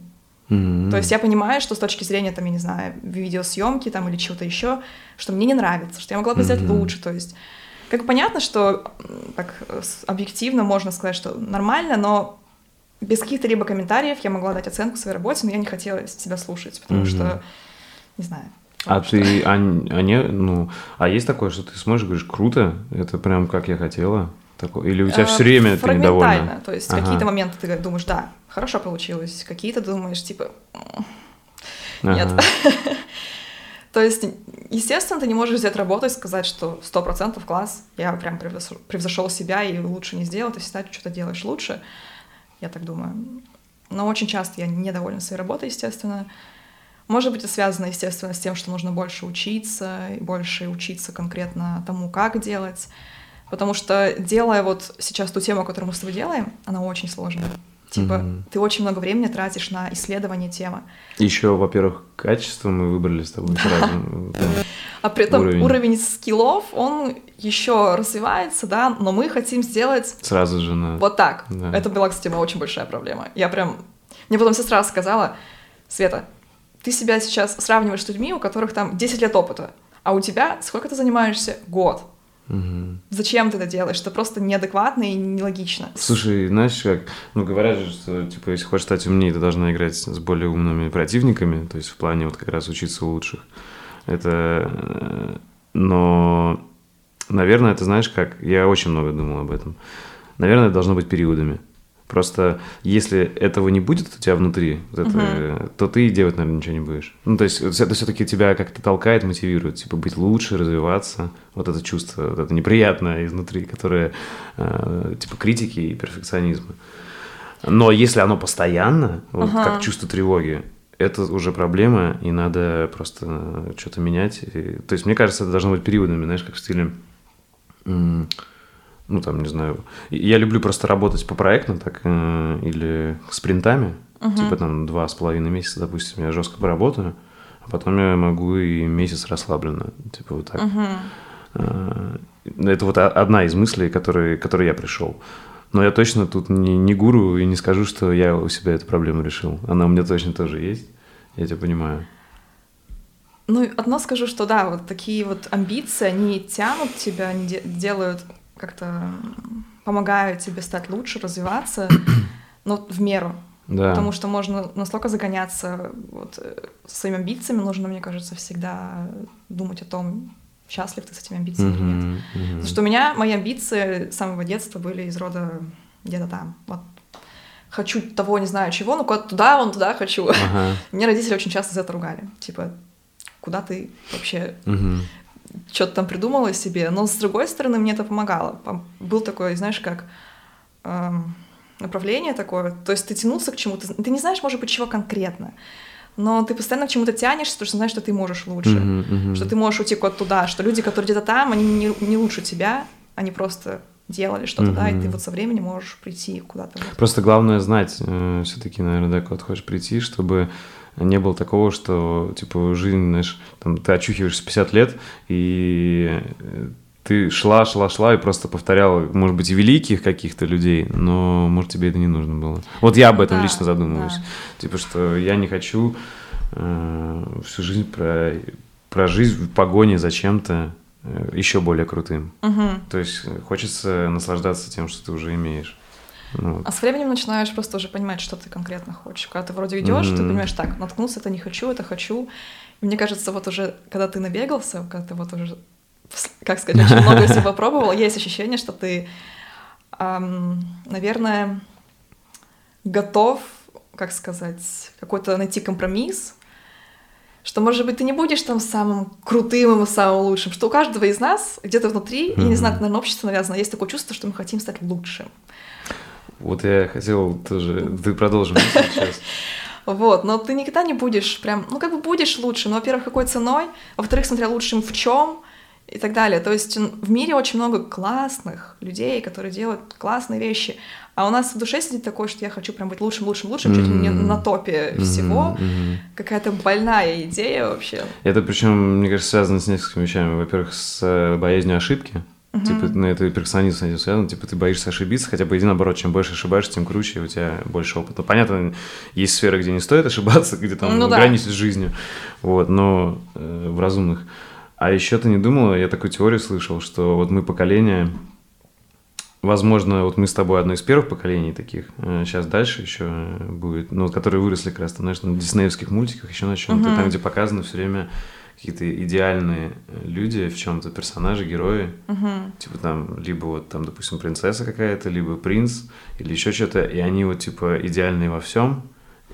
Mm-hmm. То есть я понимаю, что с точки зрения, там, я не знаю, видеосъемки там или чего-то еще, что мне не нравится, что я могла бы сделать mm-hmm. лучше. То есть как понятно, что так объективно можно сказать, что нормально, но без каких-то либо комментариев я могла дать оценку своей работе, но я не хотела себя слушать, потому mm-hmm. что, не знаю. А что... ты, а, а не, ну, а есть такое, что ты смотришь, говоришь, круто, это прям как я хотела? Такое, или у тебя все время ты недовольна? то есть ага. какие-то моменты ты думаешь, да, хорошо получилось, какие-то думаешь, типа, нет. Ага. То есть, естественно, ты не можешь взять работу и сказать, что сто процентов класс, я прям превзошел себя и лучше не сделал, ты всегда что-то делаешь лучше, я так думаю. Но очень часто я недовольна своей работой, естественно. Может быть, это связано, естественно, с тем, что нужно больше учиться, и больше учиться конкретно тому, как делать. Потому что делая вот сейчас ту тему, которую мы с тобой делаем, она очень сложная. Типа, mm-hmm. ты очень много времени тратишь на исследование темы. Еще, во-первых, качество мы выбрали с тобой сразу. А при этом уровень. уровень скиллов, он еще развивается, да, но мы хотим сделать... Сразу же, на... Вот так. Да. Это была, кстати, моя очень большая проблема. Я прям... Мне потом сестра сказала, Света, ты себя сейчас сравниваешь с людьми, у которых там 10 лет опыта, а у тебя сколько ты занимаешься? Год. Угу. Зачем ты это делаешь? Это просто неадекватно и нелогично. Слушай, знаешь, как, ну, говорят же, что, типа, если хочешь стать умнее, ты должна играть с более умными противниками, то есть в плане вот как раз учиться у лучших. Это... э, Но, наверное, это знаешь как? Я очень много думал об этом. Наверное, это должно быть периодами. Просто если этого не будет у тебя внутри, вот это, Мгм. то ты делать, наверное, ничего не будешь. Ну, то есть это все-таки тебя как-то толкает, мотивирует, типа быть лучше, развиваться. Вот это чувство, вот это неприятное изнутри, которое э, типа критики и перфекционизма. Но если оно постоянно, вот Ага. как чувство тревоги, это уже проблема, и надо просто что-то менять. И- то есть, мне кажется, это должно быть периодами, знаешь, как в стиле... Ну, там, не знаю. Я люблю просто работать по проектам, так, э, или спринтами. Мгм. Типа там два с половиной месяца, допустим, я жестко поработаю, а потом я могу и месяц расслабленно. Типа вот так. Э, Это вот одна из мыслей, которые, к которой я пришел. Но я точно тут не, не гуру и не скажу, что я у себя эту проблему решил. Она у меня точно тоже есть. Я тебя понимаю. Ну, одно скажу, что да, вот такие вот амбиции, они тянут тебя, они де- делают как-то, помогают тебе стать лучше, развиваться, но в меру. Да. Потому что можно настолько загоняться вот, э, своими амбициями, нужно, мне кажется, всегда думать о том, счастлив ты с этими амбициями или нет. Мгм. Потому что у меня мои амбиции с самого детства были из рода где-то там. Вот хочу того, не знаю чего, но куда-то туда, вон туда хочу. Ага. Мне родители очень часто за это ругали. Типа, куда ты вообще Мгм. Что-то там придумала себе? Но с другой стороны, мне это помогало. Пом- Был такой, знаешь, как эм, направление такое. То есть ты тянулся к чему-то. Ты не знаешь, может быть, чего конкретно. Но ты постоянно к чему-то тянешься, потому что знаешь, что ты можешь лучше. Мгм, мгм. Что ты можешь уйти куда-то туда. Что люди, которые где-то там, они не, не лучше тебя. Они просто делали что-то, да, и ты вот со временем можешь прийти куда-то. вот. Просто главное знать все-таки, наверное, да, куда ты хочешь прийти, чтобы не было такого, что, типа, жизнь, знаешь, там, ты очухиваешься в 50 лет, и э, ты шла, шла, шла и просто повторяла, может быть, и великих каких-то людей, но, может, тебе это не нужно было. Вот я об этом Да, лично задумываюсь. да. Типа, что я не хочу э, всю жизнь про, прожить в погоне за чем-то э, еще более крутым. Мгм. То есть э, хочется наслаждаться тем, что ты уже имеешь. Ну. А с временем начинаешь просто уже понимать, что ты конкретно хочешь. Когда ты вроде идешь, ты Мгм. понимаешь, так, наткнулся, это не хочу, это хочу. И мне кажется, вот уже, когда ты набегался, когда ты вот уже, как сказать, очень много всего попробовал, есть ощущение, что ты, ам, наверное, готов, как сказать, какой-то найти компромисс, что, может быть, ты не будешь там самым крутым и самым лучшим, что у каждого из нас где-то внутри, я не знаю, это, наверное, общество навязано, есть такое чувство, что мы хотим стать лучшим. Вот я хотел тоже... Ты продолжим сейчас. Вот, но ты никогда не будешь прям, ну как бы будешь лучше, но, во-первых, какой ценой, во-вторых, смотря лучшим в чем и так далее. То есть в мире очень много классных людей, которые делают классные вещи, а у нас в душе сидит такое, что я хочу прям быть лучшим, лучшим, лучшим, чуть ли не на топе всего. Мгм, мгм. Какая-то больная идея вообще. Это причем, мне кажется, связано с несколькими вещами. Во-первых, с э, боязнью ошибки. Мгм. Типа, ну, это перфекционизм с этим связано. Типа, ты боишься ошибиться, хотя бы иди наоборот, чем больше ошибаешься, тем круче, у тебя больше опыта. Понятно, есть сферы, где не стоит ошибаться, где там Ну да. границы с жизнью, вот, но э, в разумных. А еще ты не думала, я такую теорию слышал, что вот мы поколение, возможно, вот мы с тобой одно из первых поколений таких, сейчас дальше еще будет, ну, вот которые выросли как раз, знаешь, на диснеевских мультиках, еще на чем-то, Мгм. там, где показаны все время какие-то идеальные э, люди в чем-то, персонажи, герои, Мгм. типа там, либо вот там, допустим, принцесса какая-то, либо принц, или еще что-то, и они вот типа идеальные во всем,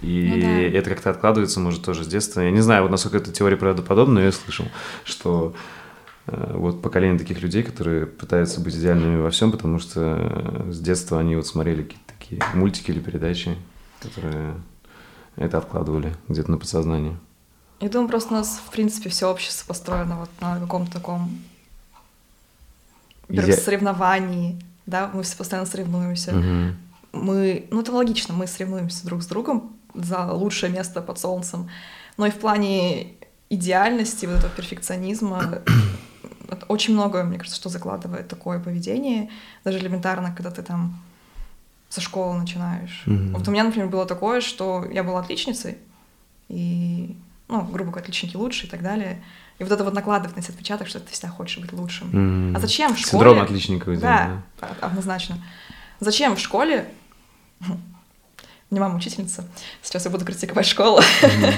и Ну да. это как-то откладывается, может, тоже с детства. Я не знаю, вот насколько эта теория правдоподобна, но я слышал, что э, вот поколение таких людей, которые пытаются быть идеальными во всем, потому что э, с детства они вот смотрели какие-то такие мультики или передачи, которые это откладывали где-то на подсознание. Я думаю, просто у нас, в принципе, все общество построено вот на каком-то таком Иде- соревновании, да, мы все постоянно соревнуемся. Мгм. мы, ну это логично, мы соревнуемся друг с другом за лучшее место под солнцем, но и в плане идеальности, вот этого перфекционизма, очень много, мне кажется, что закладывает такое поведение, даже элементарно, когда ты там со школы начинаешь. Мгм. Вот у меня, например, было такое, что я была отличницей, и, ну, грубо говоря, отличники лучше и так далее. И вот это вот накладывает на себя отпечаток, что ты всегда хочешь быть лучшим. Мгм. А зачем в школе? Синдром отличника тебя, Да, о- однозначно. Зачем в школе? Меня мама учительница, сейчас я буду критиковать школу.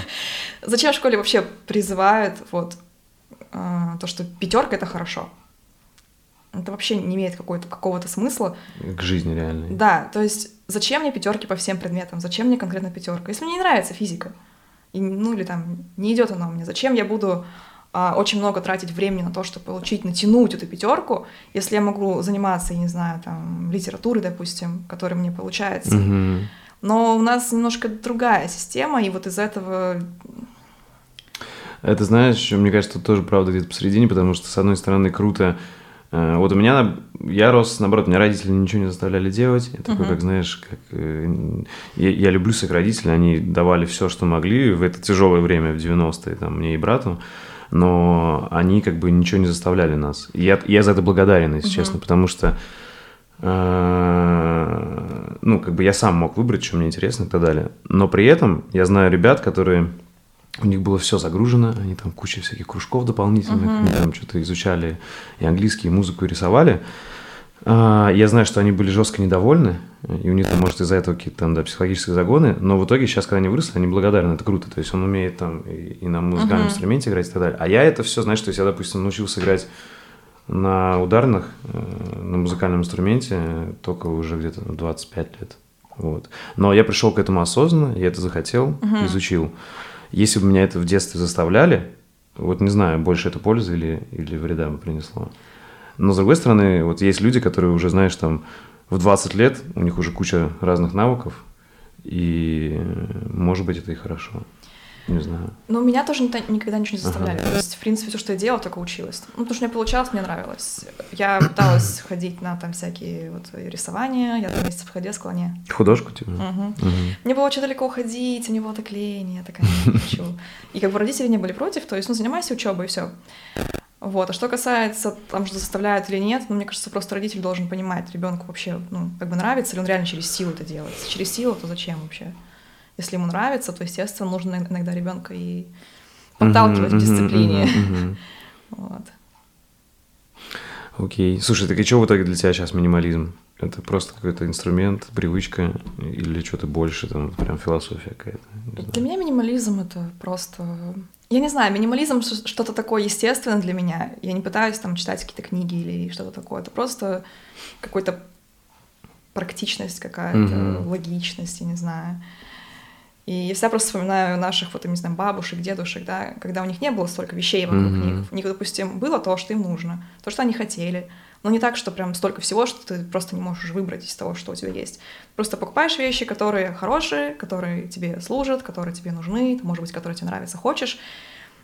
Зачем в школе вообще призывают вот э, то, что пятерка это хорошо. Это вообще не имеет какого-то смысла. К жизни реальной. Да, то есть зачем мне пятерки по всем предметам? Зачем мне конкретно пятерка? Если мне не нравится физика, и, ну или там не идет она у меня, зачем я буду а, очень много тратить времени на то, чтобы получить, натянуть эту пятерку, если я могу заниматься, я не знаю, там, литературой, допустим, которая мне получается. Мгм. Но у нас немножко другая система, и вот из этого Это, знаешь, мне кажется, тут тоже правда где-то посередине, потому что, с одной стороны, круто. Э, Вот у меня, я рос, наоборот, меня родители ничего не заставляли делать. Я такой, Мгм. как, знаешь, как... э, Я, я люблю своих родителей, они давали все, что могли в это тяжелое время, в 90-е, там, мне и брату. Но они как бы ничего не заставляли нас. Я, я за это благодарен, если Мгм. честно, потому что э, ну, как бы я сам мог выбрать, что мне интересно и так далее. Но при этом я знаю ребят, которые у них было все загружено, они там куча всяких кружков дополнительных, они там что-то изучали и английский, и музыку, и рисовали. А, Я знаю, что они были жестко недовольны, и у них там, может, из-за этого какие-то там, да, психологические загоны, но в итоге сейчас, когда они выросли, они благодарны, это круто, то есть он умеет там и, и на музыкальном Мгм. инструменте играть и так далее. А я это все, знаешь, то есть я, допустим, научился играть на ударных, э, на музыкальном инструменте только уже где-то в 25 лет. Вот. Но я пришел к этому осознанно, я это захотел, Мгм. изучил. Если бы меня это в детстве заставляли, вот не знаю, больше это пользы или, или вреда бы принесло. Но с другой стороны, вот есть люди, которые уже, знаешь, там в 20 лет, у них уже куча разных навыков, и может быть это и хорошо. Не знаю. Но меня тоже никогда, ничего не заставляли. Ага. То есть, в принципе, все, что я делала, только училась. Ну, потому что мне получалось, мне нравилось. Я пыталась ходить на там всякие вот рисования, я там месяцев ходила, сказала, не. Художку типа? Мгм. Мгм. Мне было очень далеко ходить, мне было так лень, я такая, не хочу. И как бы родители не были против, то есть, ну, занимайся учебой и все. Вот. А что касается, там, что заставляют или нет, ну, мне кажется, просто родитель должен понимать, ребенку вообще, ну, как бы нравится, или он реально через силу это делает. Если через силу, то зачем вообще? Если ему нравится, то, естественно, нужно иногда ребенка и подталкивать к дисциплине. Вот. Окей. Слушай, так и что в итоге для тебя сейчас минимализм? Это просто какой-то инструмент, привычка или что-то больше, там, прям философия какая-то? Для меня минимализм это просто... Я не знаю, минимализм что-то такое естественное для меня. Я не пытаюсь там читать какие-то книги или что-то такое. Это просто какой-то практичность какая-то, Мгм. логичность, я не знаю. И я всегда просто вспоминаю наших, вот, не знаю, бабушек, дедушек, да, когда у них не было столько вещей вокруг Мгм. них. У них, допустим, было то, что им нужно, то, что они хотели. Но не так, что прям столько всего, что ты просто не можешь выбрать из того, что у тебя есть. Просто покупаешь вещи, которые хорошие, которые тебе служат, которые тебе нужны, может быть, которые тебе нравятся, хочешь.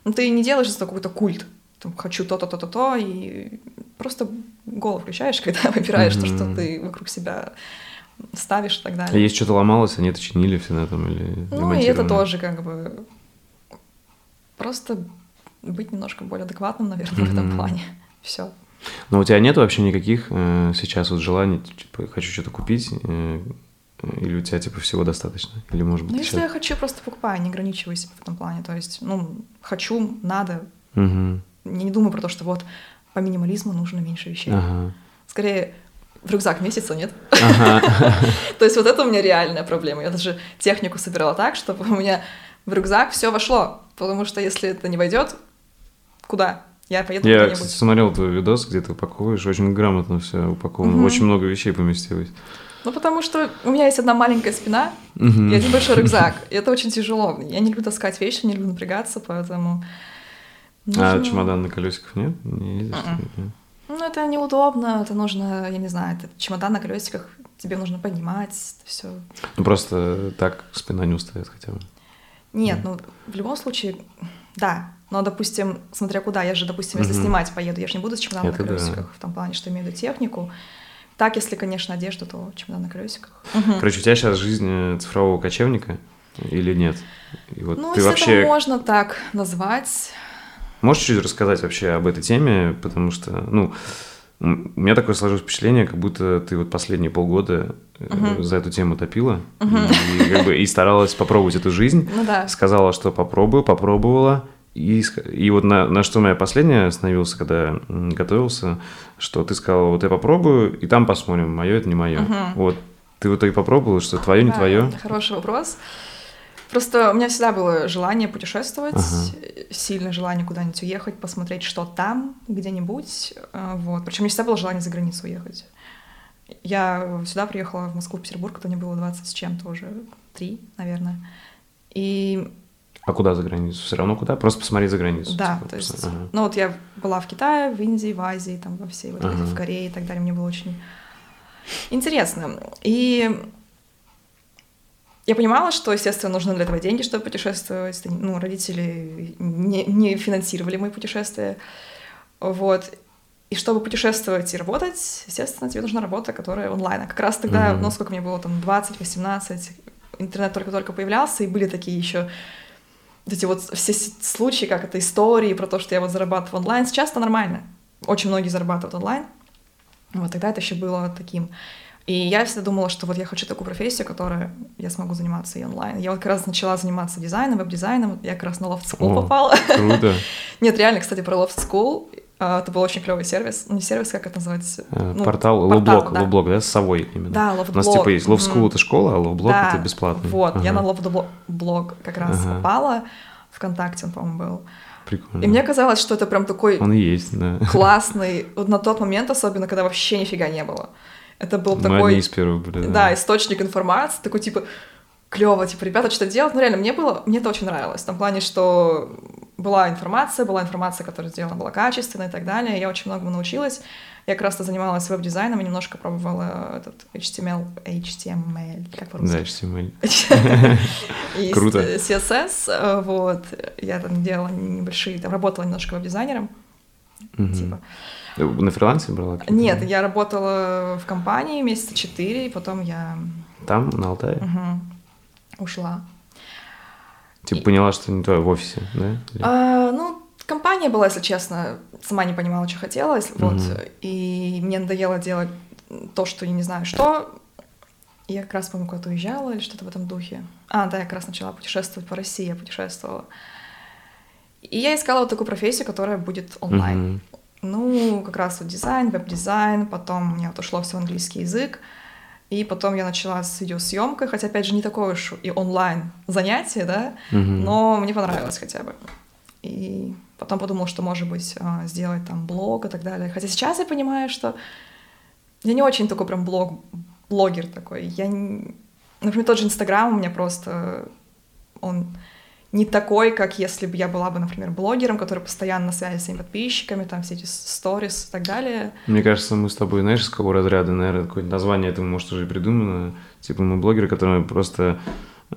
Но ты не делаешь из этого какой-то культ. Там, хочу то-то, то-то, то, и просто голову включаешь, когда выбираешь то, что ты вокруг себя ставишь и так А далее. если что-то ломалось, они это чинили все на этом или Ну, и это тоже как бы просто быть немножко более адекватным, наверное, в этом плане. Все. Но у тебя нет вообще никаких э, сейчас вот желаний, типа, хочу что-то купить, э, или у тебя, типа, всего достаточно? Или, может быть, Ну, если я хочу, просто покупаю, не ограничиваю себя в этом плане. То есть, ну, хочу, надо. Мгм. Не, не думаю про то, что вот по минимализму нужно меньше вещей. Ага. Скорее, в рюкзак месяца нет. То есть вот это у меня реальная проблема. Я даже технику собирала так, чтобы у меня в рюкзак все вошло. Потому что если это не войдет, куда? Я поеду Я, кстати, смотрел твой видос, где ты упаковываешь, очень грамотно все упаковано, очень много вещей поместилось. Ну, потому что у меня есть одна маленькая спина Мгм. и один большой рюкзак. И это очень тяжело. Я не люблю таскать вещи, не люблю напрягаться, поэтому... А нужно- чемодан на колесиках нет? Не ездишь? Мгм. Ну, это неудобно, это нужно, я не знаю, это чемодан на колесиках, тебе нужно поднимать, все. Ну, просто так спина не устает хотя бы. Нет, ну, в любом случае, да. Но, допустим, смотря куда, я же, допустим, если Мгм. снимать поеду, я же не буду с чемоданом Это на да. колесиках, в том плане, что имею в виду технику. Так, если, конечно, одежда, то чемодан на колесиках. Короче, у тебя сейчас жизнь э, цифрового кочевника или нет? И вот Ну, ты если вообще это можно так назвать. Можешь чуть рассказать вообще об этой теме, потому что, ну, у меня такое сложилось впечатление, как будто ты вот последние полгода Мгм. за эту тему топила Мгм. и, как бы, и старалась попробовать эту жизнь. Ну да. сказала, что попробую, попробовала. И, и вот на, на что я последнее остановился, когда готовился, что ты сказала, вот я попробую, и там посмотрим, мое это не мое. Мгм. Вот ты в итоге попробовала, что твое, не Да, твое. Хороший вопрос. Просто у меня всегда было желание путешествовать, Ага. сильное желание куда-нибудь уехать, посмотреть, что там, где-нибудь. э, Вот. Причем у меня всегда было желание за границу уехать. Я сюда приехала, в Москву, в Петербург, когда мне было 20 с чем-то уже, три, наверное. И А куда за границу? Все равно куда? Просто посмотреть за границу. да, типа, то есть, ага. ну вот я была в Китае, в Индии, в Азии, там во всей, вот Ага. в Корее и так далее, мне было очень интересно. И я понимала, что, естественно, нужны для этого деньги, чтобы путешествовать. Ну, родители не, не финансировали мои путешествия. Вот. И чтобы путешествовать и работать, естественно, тебе нужна работа, которая онлайн. А как раз тогда, Мгм. ну, сколько мне было, там, 20-18, интернет только-только появлялся, и были такие еще вот эти вот все случаи, как это истории про то, что я вот зарабатываю онлайн. Сейчас это нормально. Очень многие зарабатывают онлайн. Вот тогда это еще было таким. И я всегда думала, что вот я хочу такую профессию, которой я смогу заниматься и онлайн. Я вот как раз начала заниматься дизайном, веб-дизайном. Я как раз на Loft School О. попала. Круто. Нет, реально, кстати, про Loft School. а, Это был очень клевый сервис. Ну, не сервис, как это называется? Э, Ну, Портал, ловблог, да. ловблог, да, с совой именно. Да, Loft У нас типа есть Love School это школа, а ловблог Да, это бесплатный. Вот, я Ага. на Loft блог как раз Ага. попала. ВКонтакте он, по-моему, был. Прикольно. И мне казалось, что это прям такой Он есть, да. классный, вот на тот момент особенно, когда вообще нифига не было. Это был Мы такой, из первых были. да, источник информации, такой типа клево, типа, ребята, что делать? Ну, реально, мне было, мне это очень нравилось, в том плане, что была информация, была информация, которая сделана была качественной и так далее, я очень многому научилась. Я как раз-то занималась веб-дизайном и немножко пробовала этот HTML, HTML, как по-русски? Да, HTML. И Круто. CSS, вот, я там делала небольшие, там работала немножко веб-дизайнером, типа. На фрилансе брала? Нет, я работала в компании месяца четыре, и потом я Там, на Алтае? мгм, ушла. Типа поняла, что не твое в офисе, да? А, ну, компания была, если честно, сама не понимала, что хотела, если- вот, и мне надоело делать то, что я не знаю что. И Я как раз, по-моему, куда-то уезжала или что-то в этом духе. А, да, я как раз начала путешествовать по России, я путешествовала. И я искала вот такую профессию, которая будет онлайн. Мгм. Ну, как раз вот дизайн, веб-дизайн, потом у меня вот ушло все в английский язык, и потом я начала с видеосъемкой, хотя, опять же, не такое уж и онлайн занятие, да, Мгм. но мне понравилось хотя бы. И потом подумала, что, может быть, а, сделать там блог и так далее. Хотя сейчас я понимаю, что я не очень такой прям блог, блогер такой. Я, не- например, тот же Инстаграм у меня просто, он не такой, как если бы я была бы, например, блогером, который постоянно на связи с своими подписчиками, там все эти сторис и так далее. Мне кажется, мы с тобой, знаешь, из какого разряда, наверное, какое-то название этому, может, уже и придумано. Типа мы блогеры, которые просто... э,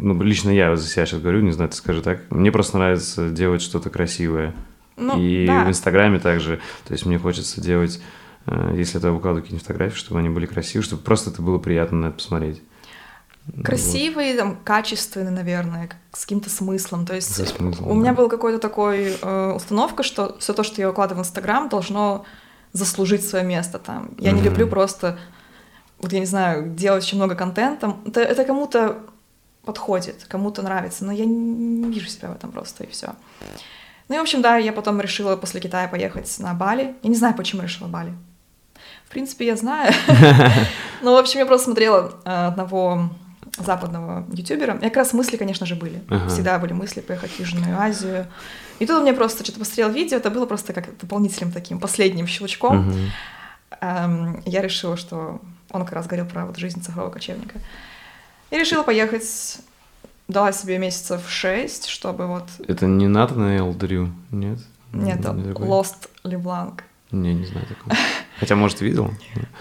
Ну, лично я за себя сейчас говорю, не знаю, ты скажи так. Мне просто нравится делать что-то красивое. Ну, и да. в Инстаграме также. То есть мне хочется делать, э, если это выкладываю какие-нибудь фотографии, чтобы они были красивые, чтобы просто это было приятно на это посмотреть. Красивый, там, качественный, наверное, с каким-то смыслом. То есть смыслом, у меня да. была какой-то такой э, установка, что все то, что я выкладываю в Инстаграм, должно заслужить свое место там. Я не Мгм. люблю просто, вот я не знаю, делать очень много контента. Это, это кому-то подходит, кому-то нравится, но я не, не вижу себя в этом просто, и все. Ну и, в общем, да, я потом решила после Китая поехать на Бали. Я не знаю, почему решила Бали. В принципе, я знаю. Ну, в общем, я просто смотрела э, одного западного ютубера. И как раз мысли, конечно же, были. Ага. Всегда были мысли поехать в Южную Азию. И тут у меня просто что-то посмотрел видео, это было просто как дополнительным таким последним щелчком. Мгм. Эм, Я решила, что он как раз говорил про вот жизнь цифрового кочевника. И решила поехать, дала себе месяцев шесть, чтобы вот... Это не Натанаэл Дрю, нет? Нет, Не такой? Lost LeBlanc. Не, не знаю такого. Хотя, может, видел?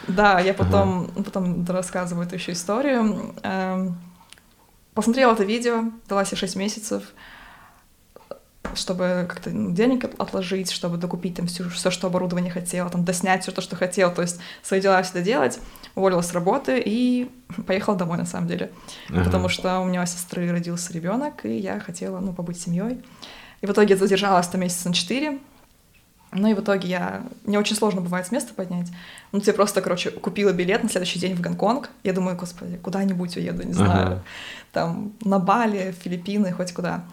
Да, я потом, потом рассказываю эту еще историю. Эм, Посмотрела это видео, дала себе 6 месяцев, чтобы как-то ну, денег от- отложить, чтобы докупить там все, все, что оборудование хотела, там доснять все то, что хотела, то есть свои дела всегда делать. Уволилась с работы и поехала домой на самом деле, Ага. потому что у меня у сестры родился ребенок, и я хотела, ну, побыть семьей. И в итоге задержалась там месяца на 4, ну и в итоге я... Мне очень сложно бывает с места поднять. Ну, я просто, короче, купила билет на следующий день в Гонконг. Я думаю, господи, куда-нибудь уеду, не знаю. Ага. Там на Бали, в Филиппины, хоть куда.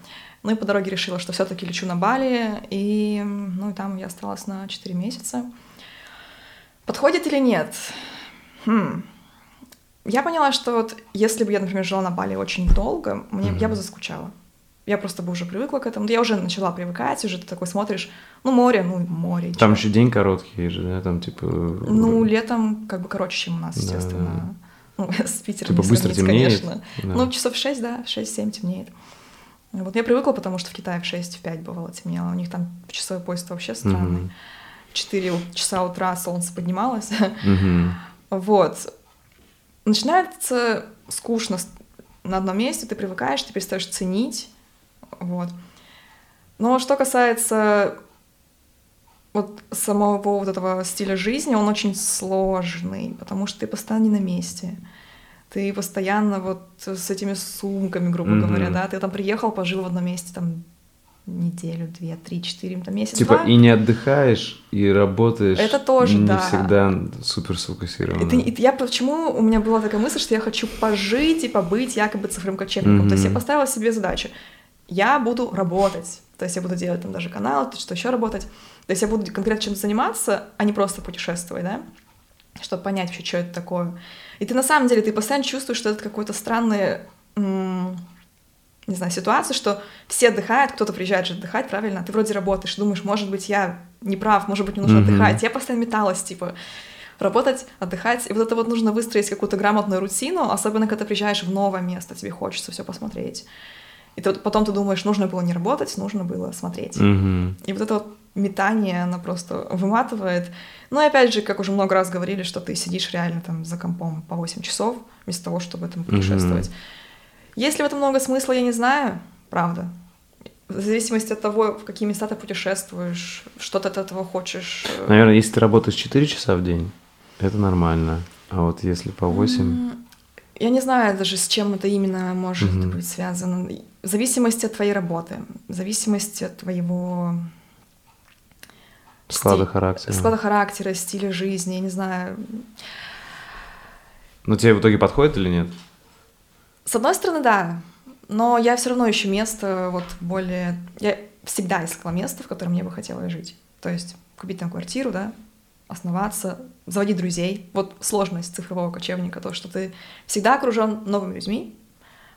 Ну и по дороге решила, что все таки лечу на Бали. И, ну, и там я осталась на 4 месяца. Подходит или нет? Хм. Я поняла, что вот если бы я, например, жила на Бали очень долго, мне, я бы заскучала. Я просто бы уже привыкла к этому. Я уже начала привыкать, уже ты такой смотришь, ну, море, ну, море. Там еще день короткий же, да, там типа... Ну, летом как бы короче, чем у нас, Да, естественно. Ну, с Питером Типа быстро темнеет, конечно. да. Ну, часов 6, да, в 6-7 темнеет. Вот я привыкла, потому что в Китае в 6, в 5 бывало темнело. У них там часовой поезд вообще странный. Мгм. 4 часа утра солнце поднималось. Мгм. Вот. Начинается скучно на одном месте, ты привыкаешь, ты перестаешь ценить. Вот. Но что касается вот самого вот этого стиля жизни, он очень сложный, потому что ты постоянно не на месте. Ты постоянно вот с этими сумками, грубо Мгм. говоря, да, ты там приехал, пожил в одном месте там неделю, две, три, четыре, там месяц, Типа два. и не отдыхаешь, и работаешь. Это тоже, не да. всегда супер сфокусирован. Ты- и я почему у меня была такая мысль, что я хочу пожить и побыть якобы цифровым кочевником. То есть я поставила себе задачу. Я буду работать. То есть я буду делать там даже канал, то что еще работать. То есть я буду конкретно чем-то заниматься, а не просто путешествовать, да? Чтобы понять вообще, что это такое. И ты на самом деле, ты постоянно чувствуешь, что это какой-то странный, не знаю, ситуация, что все отдыхают, кто-то приезжает же отдыхать, правильно? Ты вроде работаешь, думаешь, может быть, я не прав, может быть, мне нужно Мгм. отдыхать. Я постоянно металась, типа, работать, отдыхать. И вот это вот нужно выстроить какую-то грамотную рутину, особенно когда ты приезжаешь в новое место, тебе хочется все посмотреть. И ты потом ты думаешь, нужно было не работать, нужно было смотреть. Мгм. И вот это вот метание, оно просто выматывает. Ну и опять же, как уже много раз говорили, что ты сидишь реально там за компом по 8 часов, вместо того, чтобы там путешествовать. Есть ли в этом много смысла, я не знаю, правда. В зависимости от того, в какие места ты путешествуешь, что ты от этого хочешь. э, Наверное, если ты работаешь 4 часа в день, это нормально. А вот если по 8... Я не знаю даже, с чем это именно может Мгм. быть связано. В зависимости от твоей работы, в зависимости от твоего Склада сти- характера. склада характера, стиля жизни, я не знаю. Но тебе в итоге подходит или нет? С одной стороны, да, но я все равно ищу место вот более... Я всегда искала место, в котором мне бы хотелось жить. То есть купить там квартиру, да, основаться, заводить друзей. Вот сложность цифрового кочевника, то, что ты всегда окружен новыми людьми,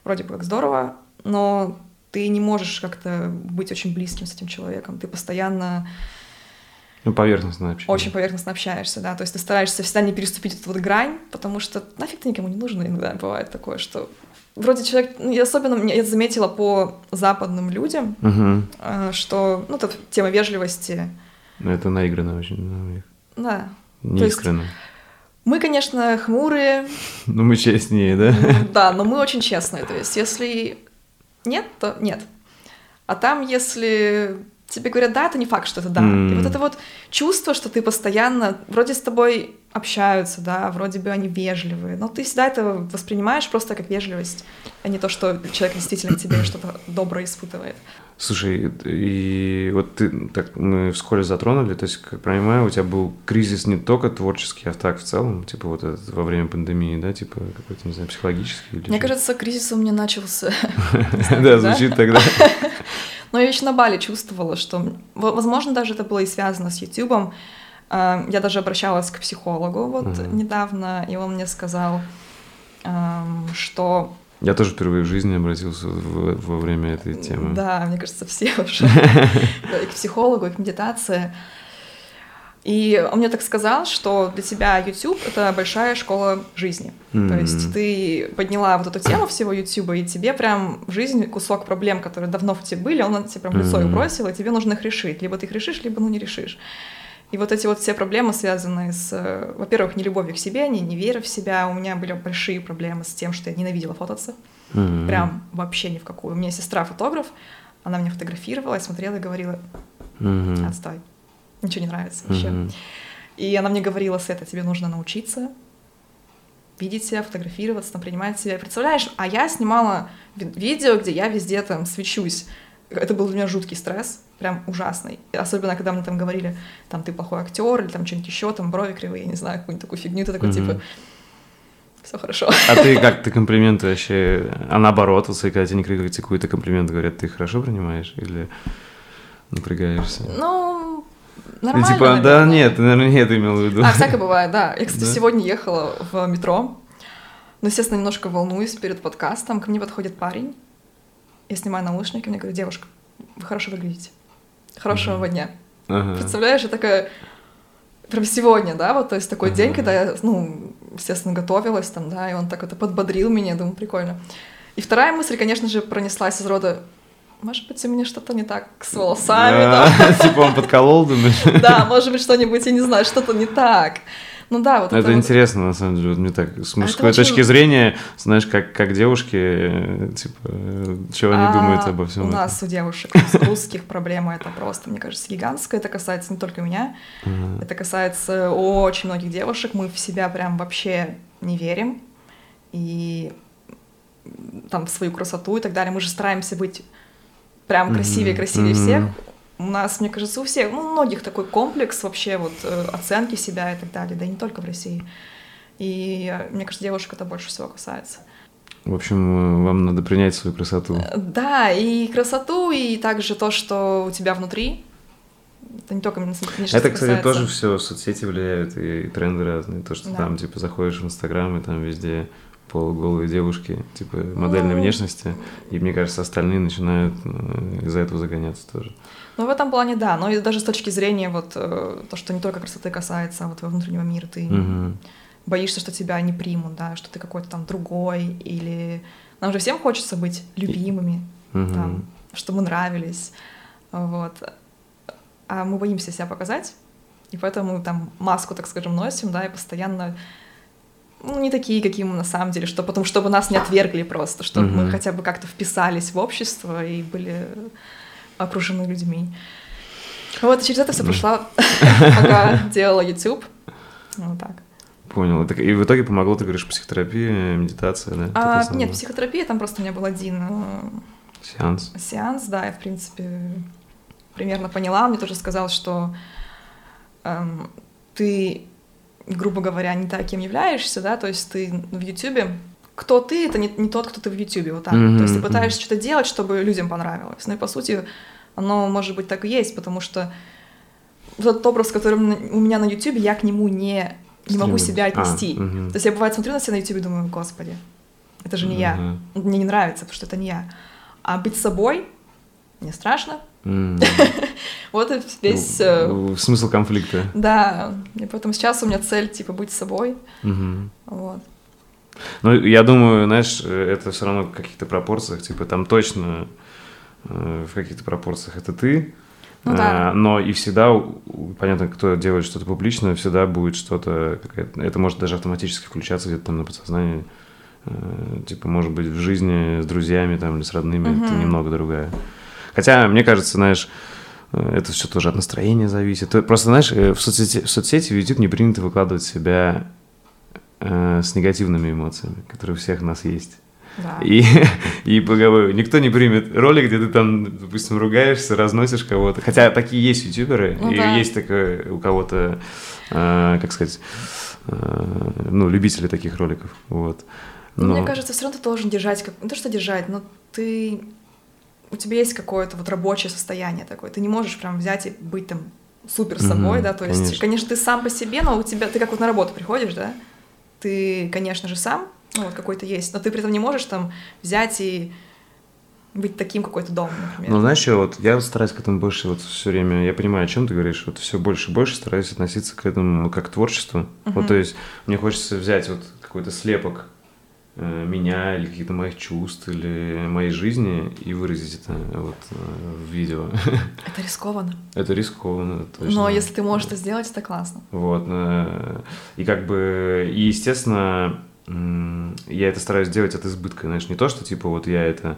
вроде бы как здорово, но ты не можешь как-то быть очень близким с этим человеком. Ты постоянно Ну, поверхностно вообще. очень поверхностно общаешься, да, то есть ты стараешься всегда не переступить эту вот грань, потому что нафиг ты никому не нужен, иногда бывает такое, что вроде человек, ну, особенно я заметила по западным людям, э, что, ну, тут тема вежливости, Ну, это наигранно очень. у них. Да, Не То есть- искренне. мы, конечно, хмурые, Ну, мы честнее, да? м, да, но мы очень честные, то есть если нет, то нет, а там, если тебе говорят да, это не факт, что это да. И М. вот это вот чувство, что ты постоянно, вроде с тобой общаются, да, вроде бы они вежливые, но ты всегда это воспринимаешь просто как вежливость, а не то, что человек действительно к тебе что-то доброе испытывает. Слушай, и вот ты так мы вскоре затронули, то есть, как понимаю, у тебя был кризис не только творческий, а так в целом, типа вот этот во время пандемии, да, типа какой-то, не знаю, психологический или Мне что? кажется, кризис у меня начался. Да, звучит тогда. Но я еще на Бали чувствовала, что, возможно, даже это было и связано с Ютубом. А, Я даже обращалась к психологу вот недавно, и он мне сказал, что Я тоже впервые в жизни обратился в- во время этой темы. Да, мне кажется, все уже. И к психологу, и к медитации. И он мне так сказал, что для тебя YouTube — это большая школа жизни. То Мгм. есть ты подняла вот эту тему всего YouTube, и тебе прям в жизни кусок проблем, которые давно в тебе были, он тебе прям в лицо и Мгм. бросил, и тебе нужно их решить. Либо ты их решишь, либо ну не решишь. И вот эти вот все проблемы, связанные с, э, во-первых, нелюбовью к себе, не, не верой в себя. У меня были большие проблемы с тем, что я ненавидела фототься. Мгм. Прям вообще ни в какую. У меня сестра фотограф, она меня фотографировала, я смотрела и говорила, Мгм. отстой, ничего не нравится вообще. Мгм. И она мне говорила, Света, тебе нужно научиться видеть себя, фотографироваться, там, принимать себя. Представляешь, а я снимала ви- видео, где я везде там свечусь. Это был для меня жуткий стресс, прям ужасный. Особенно, когда мне там говорили, там, ты плохой актер, или там что-нибудь еще, там, брови кривые, я не знаю, какую-нибудь такую фигню, ты такой, Мгм. типа, все хорошо. А ты как, ты комплименты вообще, а наоборот, вот, когда тебе не критикуют, какой-то комплимент говорят, ты хорошо принимаешь или напрягаешься? Ну, нормально, типа, да наверное. нет, ты, наверное, не это имел в виду. А, всякое бывает, да. Я, кстати, Да? сегодня ехала в метро, Ну, естественно, немножко волнуюсь перед подкастом. Ко мне подходит парень. Я снимаю наушники, мне говорят, девушка, вы хорошо выглядите. Хорошего дня. Ага. Представляешь, я такая... Прям сегодня, да, вот, то есть такой Ага. день, когда я, ну, естественно, готовилась там, да, и он так это подбодрил меня, я думаю, прикольно. И вторая мысль, конечно же, пронеслась из рода, может быть, у меня что-то не так с волосами, да, Да, Типа он подколол, думаешь? да, может быть, что-нибудь, я не знаю, что-то не так. Ну да, вот это, Это вот. интересно, на самом деле, вот мне так, с мужской очень- точки зрения, знаешь, как, как девушки, э, типа, что они А, думают обо всем У этом. нас, у девушек, русских проблема это просто, мне кажется, гигантская. Это касается не только меня, Ага. это касается очень многих девушек. Мы в себя прям вообще не верим. И там в свою красоту и так далее. Мы же стараемся быть прям красивее, красивее всех. У нас, мне кажется, у всех, ну, у многих такой комплекс вообще вот э, оценки себя и так далее, да и не только в России. И э, мне кажется, девушек это больше всего касается. В общем, э, вам надо принять свою красоту. Да, и красоту, и также то, что у тебя внутри. Это не только внешность Это, кстати, касается. тоже все соцсети влияют и, тренды разные. То, что Да. там, типа, заходишь в Инстаграм, и там везде полуголые девушки, типа, модельной Ну. внешности. И мне кажется, остальные начинают из-за этого загоняться тоже. Ну, в этом плане, да. Но и даже с точки зрения вот э, то, что не только красоты касается а вот твоего внутреннего мира, ты Мгм. боишься, что тебя не примут, да, что ты какой-то там другой, или нам же всем хочется быть любимыми, Мгм. там, чтобы мы нравились, вот. А мы боимся себя показать, и поэтому там маску, так скажем, носим, да, и постоянно ну, не такие, какие мы на самом деле, что потом, чтобы нас не отвергли просто, чтобы мы Мгм. хотя бы как-то вписались в общество и были окружены людьми. Вот, и через это все прошла, пока делала YouTube. Вот так. Понял. Так И в итоге помогло, ты говоришь, психотерапия, медитация, да? А, нет, психотерапия, там просто у меня был один э, Сеанс. сеанс, да, я, в принципе, примерно поняла. Он мне тоже сказал, что эм, ты, грубо говоря, не так, кем являешься, да, то есть ты в Ютубе, кто ты, это не, не тот, кто ты в Ютубе, вот так. Мгм, То есть ты пытаешься что-то делать, чтобы людям понравилось. Ну и, по сути, оно, может быть, так и есть, потому что вот этот образ, который у меня на Ютубе, я к нему не, не могу себя А, отнести. мгм. То есть я, бывает, смотрю на себя на Ютубе и думаю, господи, это же не я. Ага. Мне не нравится, потому что это не я. А быть собой мне страшно. Вот и весь... э, Ну, Смысл конфликта. Да, и поэтому сейчас у меня цель, типа, быть собой. Вот. Ну, я думаю, знаешь, э, это все равно в каких-то пропорциях, типа там точно э, в каких-то пропорциях это ты, Ну да. А, но и всегда, понятно, кто делает что-то публичное, всегда будет что-то, это может даже автоматически включаться где-то там на подсознании, Э, типа, может быть, в жизни с друзьями там или с родными ты Мгм. немного другая. Хотя, мне кажется, знаешь, э, это все тоже от настроения зависит. То- Просто, знаешь, в соцсети, в соцсети в YouTube не принято выкладывать себя э, с негативными эмоциями, которые у всех нас есть. Да. И, и поговорю, никто не примет ролик, где ты там, допустим, ругаешься, разносишь кого-то. Хотя такие есть ютуберы, Ну и да. есть такое у кого-то, э, как сказать, э, ну, любители таких роликов. Вот. Ну, Но- Мне кажется, все равно ты должен держать, как... не то что держать, но ты... У тебя есть какое-то вот рабочее состояние такое. Ты не можешь прям взять и быть там супер собой, Мгм, да, то есть, конечно. конечно. ты сам по себе, но у тебя, ты как вот на работу приходишь, да, ты, конечно же, сам, ну, вот какой-то есть, но ты при этом не можешь там взять и быть таким, какой то дом, например. Ну, знаешь, что, вот я вот стараюсь к этому больше вот все время, я понимаю, о чем ты говоришь, вот все больше и больше стараюсь относиться к этому как к творчеству. Вот, Мгм. то есть, мне хочется взять вот какой-то слепок меня или каких-то моих чувств или моей жизни и выразить это вот э, в видео. Это рискованно. Это рискованно, точно. Но если ты можешь это сделать, это классно. Вот. э, И как бы, и естественно, я это стараюсь делать от избытка, знаешь, не то, что типа вот я это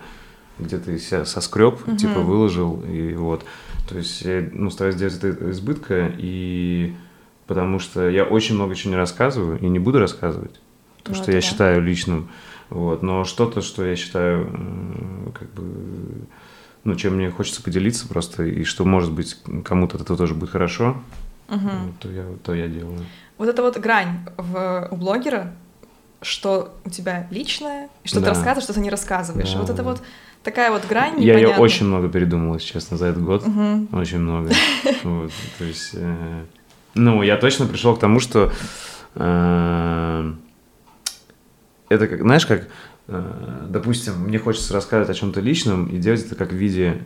где-то себя соскреб, Мгм. типа выложил, и вот. То есть я, ну, стараюсь делать это избытка, и потому что я очень много чего не рассказываю и не буду рассказывать, то, Ну, что это я да. считаю личным, вот. Но что-то, что я считаю, как бы, ну, чем мне хочется поделиться просто, и что, может быть, кому-то этого тоже будет хорошо, Мгм. то я, то я делаю. Вот это вот грань в, у блогера, что у тебя личное, и что Да. ты рассказываешь, что ты не рассказываешь. Да, Вот это да. вот такая вот грань Я ее непонятная. очень много передумал, если честно, за этот год. Мгм. Очень много. Вот, то есть, э, ну, я точно пришел к тому, что э, это как, знаешь, как, э, допустим, мне хочется рассказывать о чем-то личном и делать это как в виде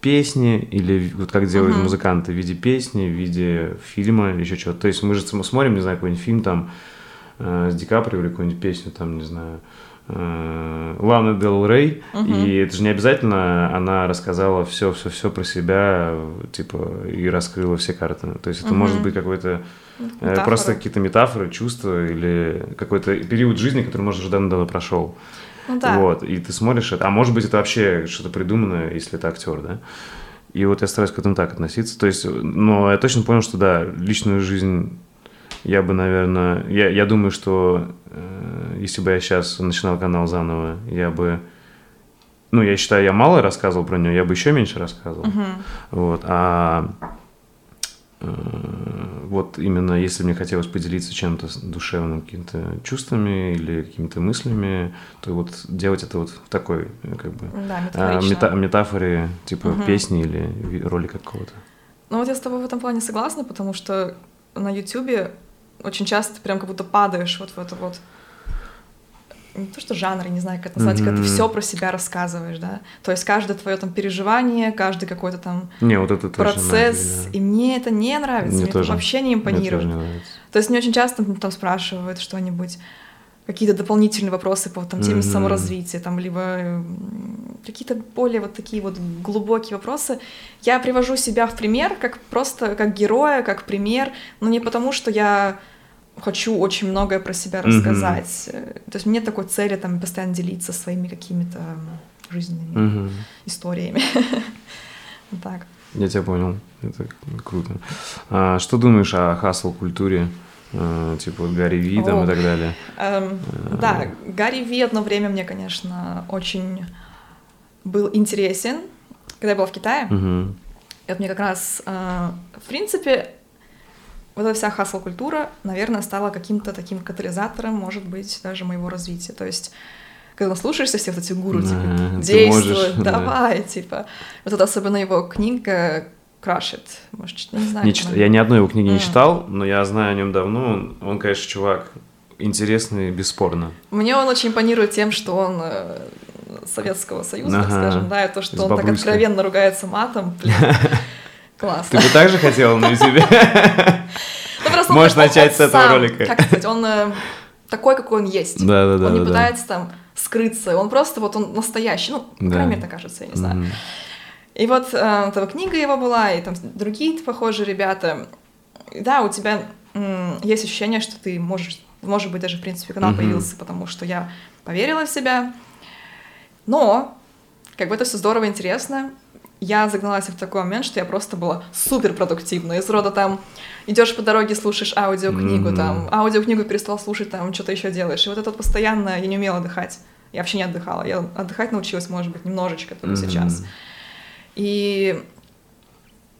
песни или вот как делают Мгм. музыканты в виде песни, в виде фильма или еще чего-то. То есть мы же см- смотрим, не знаю, какой-нибудь фильм там э, с Ди Каприо или какую-нибудь песню там, не знаю, э, Лана Дел Рей, Мгм. и это же не обязательно она рассказала все, все, все про себя, типа, и раскрыла все карты. То есть это Мгм. может быть какой-то э, Метафора. просто какие-то метафоры, чувства или какой-то период жизни, который, может, уже давно прошел. Ну да. Вот, и ты смотришь это. А может быть, это вообще что-то придуманное, если это актер, да? И вот я стараюсь к этому так относиться. То есть, но я точно понял, что да, личную жизнь я бы, наверное... Я, я думаю, что э, если бы я сейчас начинал канал заново, я бы... Ну, я считаю, я мало рассказывал про нее, я бы еще меньше рассказывал. Мгм. Вот, а э, вот именно если мне хотелось поделиться чем-то душевным, какими-то чувствами или какими-то мыслями, то вот делать это вот в такой, э, как бы, Да, метафорично. мета- метафоре, типа Мгм. песни или ролика какого-то. Ну вот я с тобой в этом плане согласна, потому что на Ютубе очень часто прям как будто падаешь вот в это вот не то что жанр, я не знаю, как это назвать, когда ты все про себя рассказываешь, да. То есть каждое твое там переживание, каждый какой-то там Не, вот это процесс, да. и мне это не нравится, Мне мне, тоже. это вообще не Мне тоже импонирует. не нравится. То есть мне очень часто там спрашивают что-нибудь, какие-то дополнительные вопросы по там, теме Мгм. саморазвития, там, либо м, какие-то более вот такие вот глубокие вопросы. Я привожу себя в пример, как просто как героя, как пример, но не потому, что я хочу очень многое про себя рассказать. Э, То есть мне такой цели там постоянно делиться своими какими-то жизненными Мгм. историями. Так. Я тебя понял. Это круто. А, что думаешь о хасл-культуре? А, типа вот Гарри Ви там и так далее. Эм, да, Гарри Ви одно время мне, конечно, очень был интересен, когда я была в Китае. Мгм. Это мне как раз, э, в принципе, вот эта вся хасл-культура, наверное, стала каким-то таким катализатором, может быть, даже моего развития. То есть, когда слушаешься всех вот этих гуру, Да, типа, действуй, можешь, да. давай, типа. Вот это особенно его книга It. Может, не знаю. Не чит- Я ни одной его книги не М. читал, но я знаю о нем давно. Он, он, конечно, чувак интересный, бесспорно. Мне он очень импонирует тем, что он э, Советского Союза, так Ага. скажем, да, и то, что он так откровенно ругается матом, блин, классно. Ты бы так же хотел на себе? Ну, Можешь начать с этого ролика. Как сказать, он э, такой, какой он есть. Да, да, да. он не пытается там скрыться, он просто вот он настоящий, ну, по крайней мере, так кажется, я не знаю. И вот э, там книга его была, и там другие похожие ребята. И Да, у тебя м, есть ощущение, что ты можешь, может быть, даже, в принципе, канал Мгм. появился, потому что я поверила в себя. Но, как бы это все здорово, интересно. Я загналась в такой момент, что я просто была супер продуктивна. Из рода там идешь по дороге, слушаешь аудиокнигу, Мгм. там аудиокнигу перестал слушать, там что-то еще делаешь. И вот это вот постоянно я не умела отдыхать. Я вообще не отдыхала. Я отдыхать научилась, может быть, немножечко только Мгм. сейчас. И,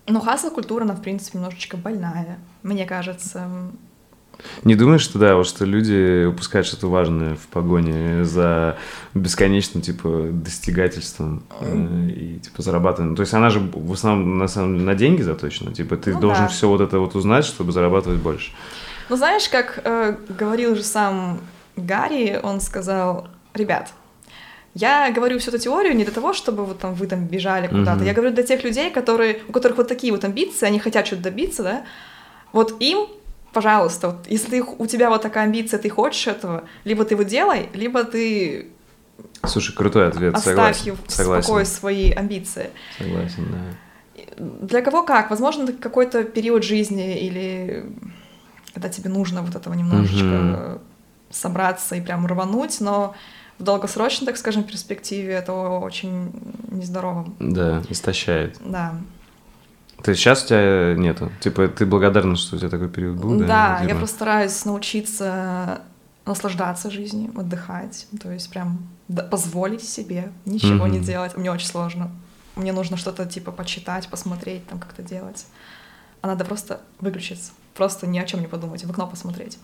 ну, хасл-культура, она, в принципе, немножечко больная, мне кажется. Не думаешь, что да, вот что люди упускают что-то важное в погоне за бесконечным, типа, достигательством э, и, типа, зарабатыванием? То есть она же в основном, на самом деле, на деньги заточена. Типа, ты Ну должен да. все вот это вот узнать, чтобы зарабатывать больше. Ну, знаешь, как э, говорил же сам Гарри, он сказал, ребят, я говорю всю эту теорию не для того, чтобы вот там вы там бежали куда-то. Мгм. Я говорю для тех людей, которые, у которых вот такие вот амбиции, они хотят что-то добиться, да. Вот им, пожалуйста, вот, если у тебя вот такая амбиция, ты хочешь этого, либо ты его делай, либо ты Слушай, крутой ответ, оставь согласен. в Согласен, покое свои амбиции. согласен, да. Для кого как? Возможно, какой-то период жизни или когда тебе нужно вот этого немножечко Мгм. собраться и прям рвануть, но в долгосрочной, так скажем, перспективе это очень нездорово. Да, истощает. Да. Есть сейчас у тебя нету? Типа, ты благодарна, что у тебя такой период был, да? да, я просто стараюсь научиться наслаждаться жизнью, отдыхать, то есть прям позволить себе ничего не Мгм. делать. Мне очень сложно. Мне нужно что-то типа почитать, посмотреть, там как-то делать. А надо просто выключиться, просто ни о чем не подумать, в окно посмотреть.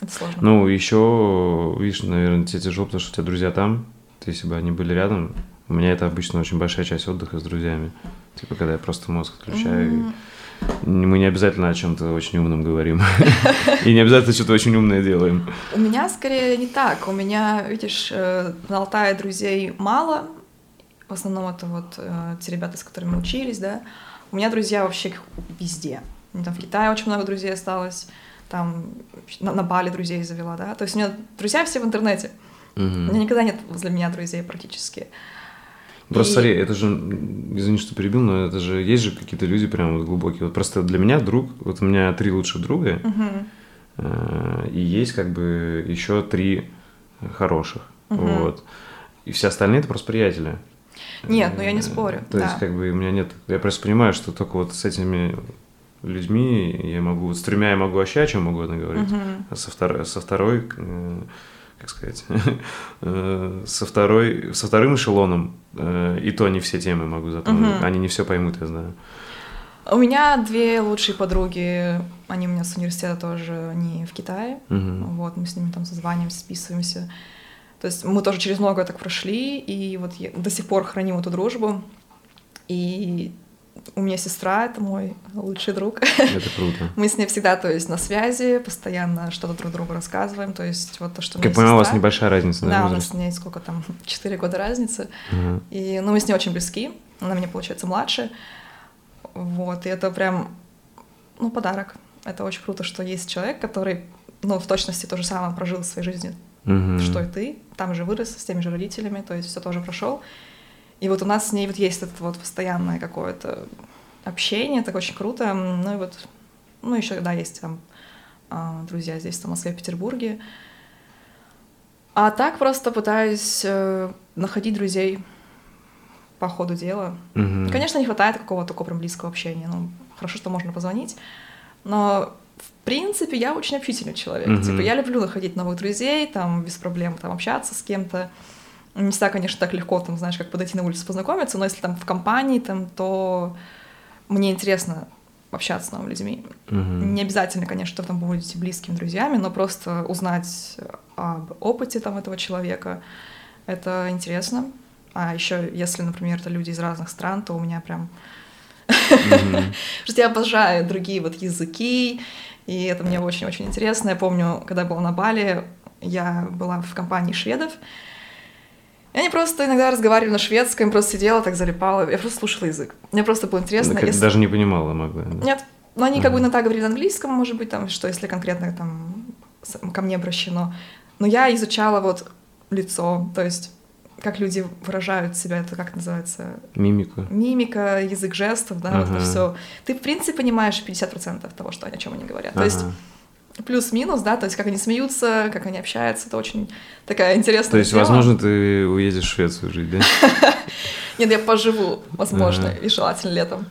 Это сложно. Ну, еще, видишь, наверное, тебе тяжело, потому что у тебя друзья там. Ты, если бы они были рядом, у меня это обычно очень большая часть отдыха с друзьями. Типа, когда я просто мозг отключаю. и- М, Мы не обязательно о чем-то очень умном говорим. И не обязательно что-то очень умное делаем. У меня скорее не так. У меня, видишь, э, на Алтае друзей мало. В основном это вот э, те ребята, с которыми учились, да. У меня друзья вообще везде. Там в Китае очень много друзей осталось. Там на, на Бали друзей завела, да. То есть у меня друзья все в интернете. Угу. У меня никогда нет возле меня друзей практически. Просто и... смотри, это же, извини, что перебил, но это же, есть же какие-то люди прям вот глубокие. Вот просто для меня друг, вот у меня три лучших друга, угу. и есть как бы еще три хороших, угу. вот. И все остальные это просто приятели. Нет, ну я не спорю. То да. есть как бы у меня нет, я просто понимаю, что только вот с этими людьми я могу, с тремя я могу вообще о чем угодно говорить, угу. а со, втор, со второй э, как сказать, э, со, второй, со вторым эшелоном, э, и то не все темы могу затронуть, угу. они не все поймут, я знаю. У меня две лучшие подруги, они у меня с университета тоже, они в Китае, угу. вот, мы с ними там созваниваемся, списываемся, то есть мы тоже через многое так прошли, и вот я до сих пор храним эту дружбу, и у меня сестра, это мой лучший друг. Это круто. Мы с ней всегда, то есть, на связи, постоянно что-то друг другу рассказываем, то есть, вот то, что Как понимаю, у вас небольшая разница, да? Да, у нас с ней сколько там, 4 года разницы. Угу. И, ну, мы с ней очень близки, она мне, получается, младше. Вот, и это прям, ну, подарок. Это очень круто, что есть человек, который, ну, в точности то же самое прожил в своей жизни, угу. что и ты, там же вырос, с теми же родителями, то есть все тоже прошел. И вот у нас с ней вот есть это вот постоянное какое-то общение, это очень круто. Ну и вот, ну еще, да, есть там а, друзья здесь, в Москве, в Петербурге. А так просто пытаюсь э, находить друзей по ходу дела. Угу. Конечно, не хватает какого-то такого прям близкого общения. Ну, хорошо, что можно позвонить. Но в принципе, я очень общительный человек. Угу. Типа, я люблю находить новых друзей, там, без проблем там общаться с кем-то. Не всегда, конечно, так легко, там, знаешь, как подойти на улицу познакомиться, но если там в компании, там, то мне интересно общаться с новыми людьми. Угу. Не обязательно, конечно, что там будете близкими друзьями, но просто узнать об опыте там этого человека, это интересно. А еще, если, например, это люди из разных стран, то у меня прям... Потому что я обожаю другие вот языки, и это мне очень-очень интересно. Я помню, когда я была на Бали, я была в компании шведов, и они просто иногда разговаривали на шведском, просто сидела, так залипала. Я просто слушала язык. Мне просто было интересно. Так, если... Даже не понимала могла. Да? Нет. Но они как бы иногда говорили на английском, может быть, там, что если конкретно там ко мне обращено. Но я изучала вот лицо, то есть как люди выражают себя, это как называется? Мимика. Мимика, язык жестов, да, ага. вот это все. Ты, в принципе, понимаешь 50% того, что они, о чем они говорят. Ага. То есть плюс-минус, да, то есть как они смеются, как они общаются, это очень такая интересная То есть, тема. возможно, ты уедешь в Швецию жить, да? Нет, я поживу, возможно, и желательно летом.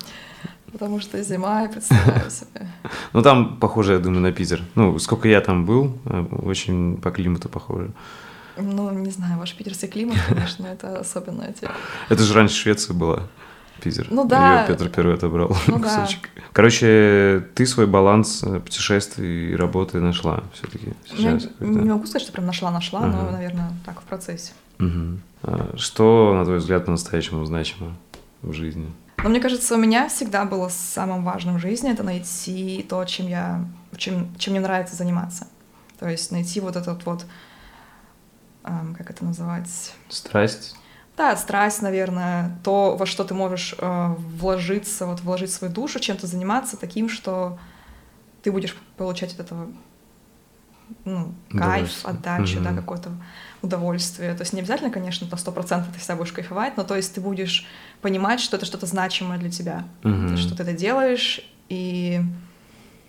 Потому что зима, я представляю себе. Ну, там похоже, я думаю, на Питер. Ну, сколько я там был, э, очень по климату похоже. Ну, не знаю, ваш питерский климат, конечно, это особенная тема. Это же раньше Швеция была. Питер. Ну да. Ее Петр Первый отобрал ну, Да. Короче, ты свой баланс э, путешествий и работы нашла все-таки сейчас. Я не могу сказать, что прям нашла-нашла, ага. но, наверное, так в процессе. Угу. Что, на твой взгляд, по-настоящему значимо в жизни? Но мне кажется, у меня всегда было самым важным в жизни это найти то, чем я, чем, чем мне нравится заниматься. То есть найти вот этот вот, эм, как это называть? Страсть. Да, страсть, наверное, то, во что ты можешь э, вложиться, вот вложить свою душу, чем-то заниматься таким, что ты будешь получать от этого ну, кайф, отдачу, mm-hmm. да, какое-то удовольствие. То есть не обязательно, конечно, на сто процентов ты себя будешь кайфовать, но то есть ты будешь понимать, что это что-то значимое для тебя, mm-hmm. что ты это делаешь, и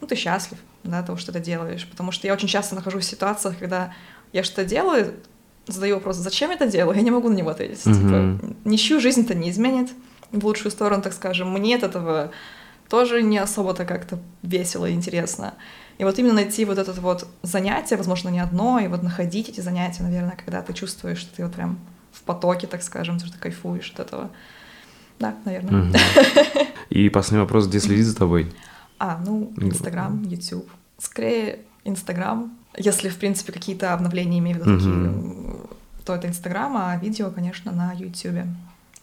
ну, ты счастлив, да, того, что ты это делаешь. Потому что я очень часто нахожусь в ситуациях, когда я что-то делаю, задаю вопрос, зачем я это делаю, я не могу на него ответить. Mm-hmm. Типа, ничью жизнь-то не изменит в лучшую сторону, так скажем. Мне от этого тоже не особо-то как-то весело и интересно. И вот именно найти вот это вот занятие, возможно, не одно, и вот находить эти занятия, наверное, когда ты чувствуешь, что ты вот прям в потоке, так скажем, что ты кайфуешь от этого. Да, наверное. И последний вопрос, где следить за тобой? А, ну, Инстаграм, Ютуб. Скорее, Инстаграм, если, в принципе, какие-то обновления имею в виду, такие, то это Инстаграм, а видео, конечно, на Ютубе.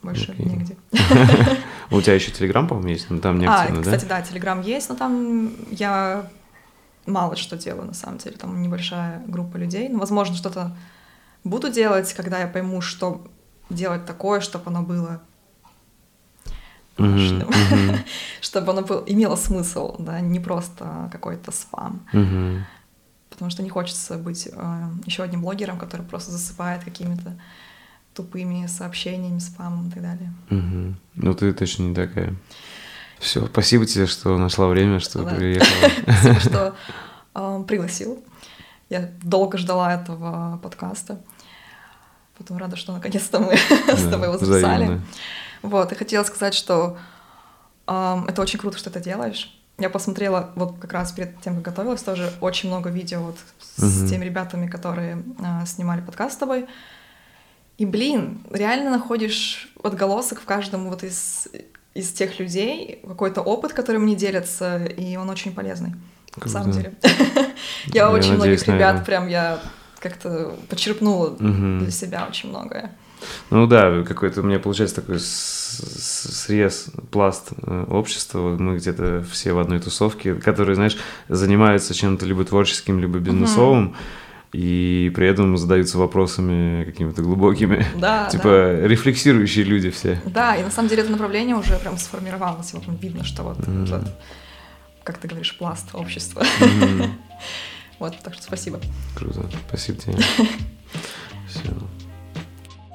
Больше okay. негде. У тебя еще Телеграм, по-моему, есть, но там не А, активно, кстати, да? да, Телеграм есть, но там я мало что делаю, на самом деле. Там небольшая группа людей. Ну, возможно, что-то буду делать, когда я пойму, что делать такое, чтобы оно было чтобы оно имело смысл, да, не просто какой-то спам. Потому что не хочется быть еще одним блогером, который просто засыпает какими-то тупыми сообщениями, спамом и так далее. Мгм. Ну, ты точно не такая. Все, спасибо тебе, что нашла время, что Да. приехала. Спасибо, что э, пригласил. Я долго ждала этого подкаста. Потом рада, что наконец-то мы с тобой его записали. взаимно. Вот, и хотела сказать, что эм, это очень круто, что ты делаешь. Я посмотрела, вот как раз перед тем, как готовилась, тоже очень много видео вот с Мгм. теми ребятами, которые э, снимали подкаст с тобой. И, блин, реально находишь отголосок в каждом вот из, из тех людей, какой-то опыт, которым они делятся, и он очень полезный. На Круто. самом деле. Я очень многих на ребят прям я как-то почерпнула для себя очень многое. Ну да, какой-то у меня получается такой срез, пласт э, общества. Вот Мы где-то все в одной тусовке, которые, знаешь, занимаются чем-то либо творческим, либо бизнесовым, и при этом задаются вопросами какими-то глубокими. Да, Типа рефлексирующие люди все. Да, и на самом деле это направление уже прям сформировалось. Вот видно, что вот Мгм. этот, как ты говоришь, пласт общества. Мгм. Вот, так что спасибо. Круто. Спасибо тебе. Все.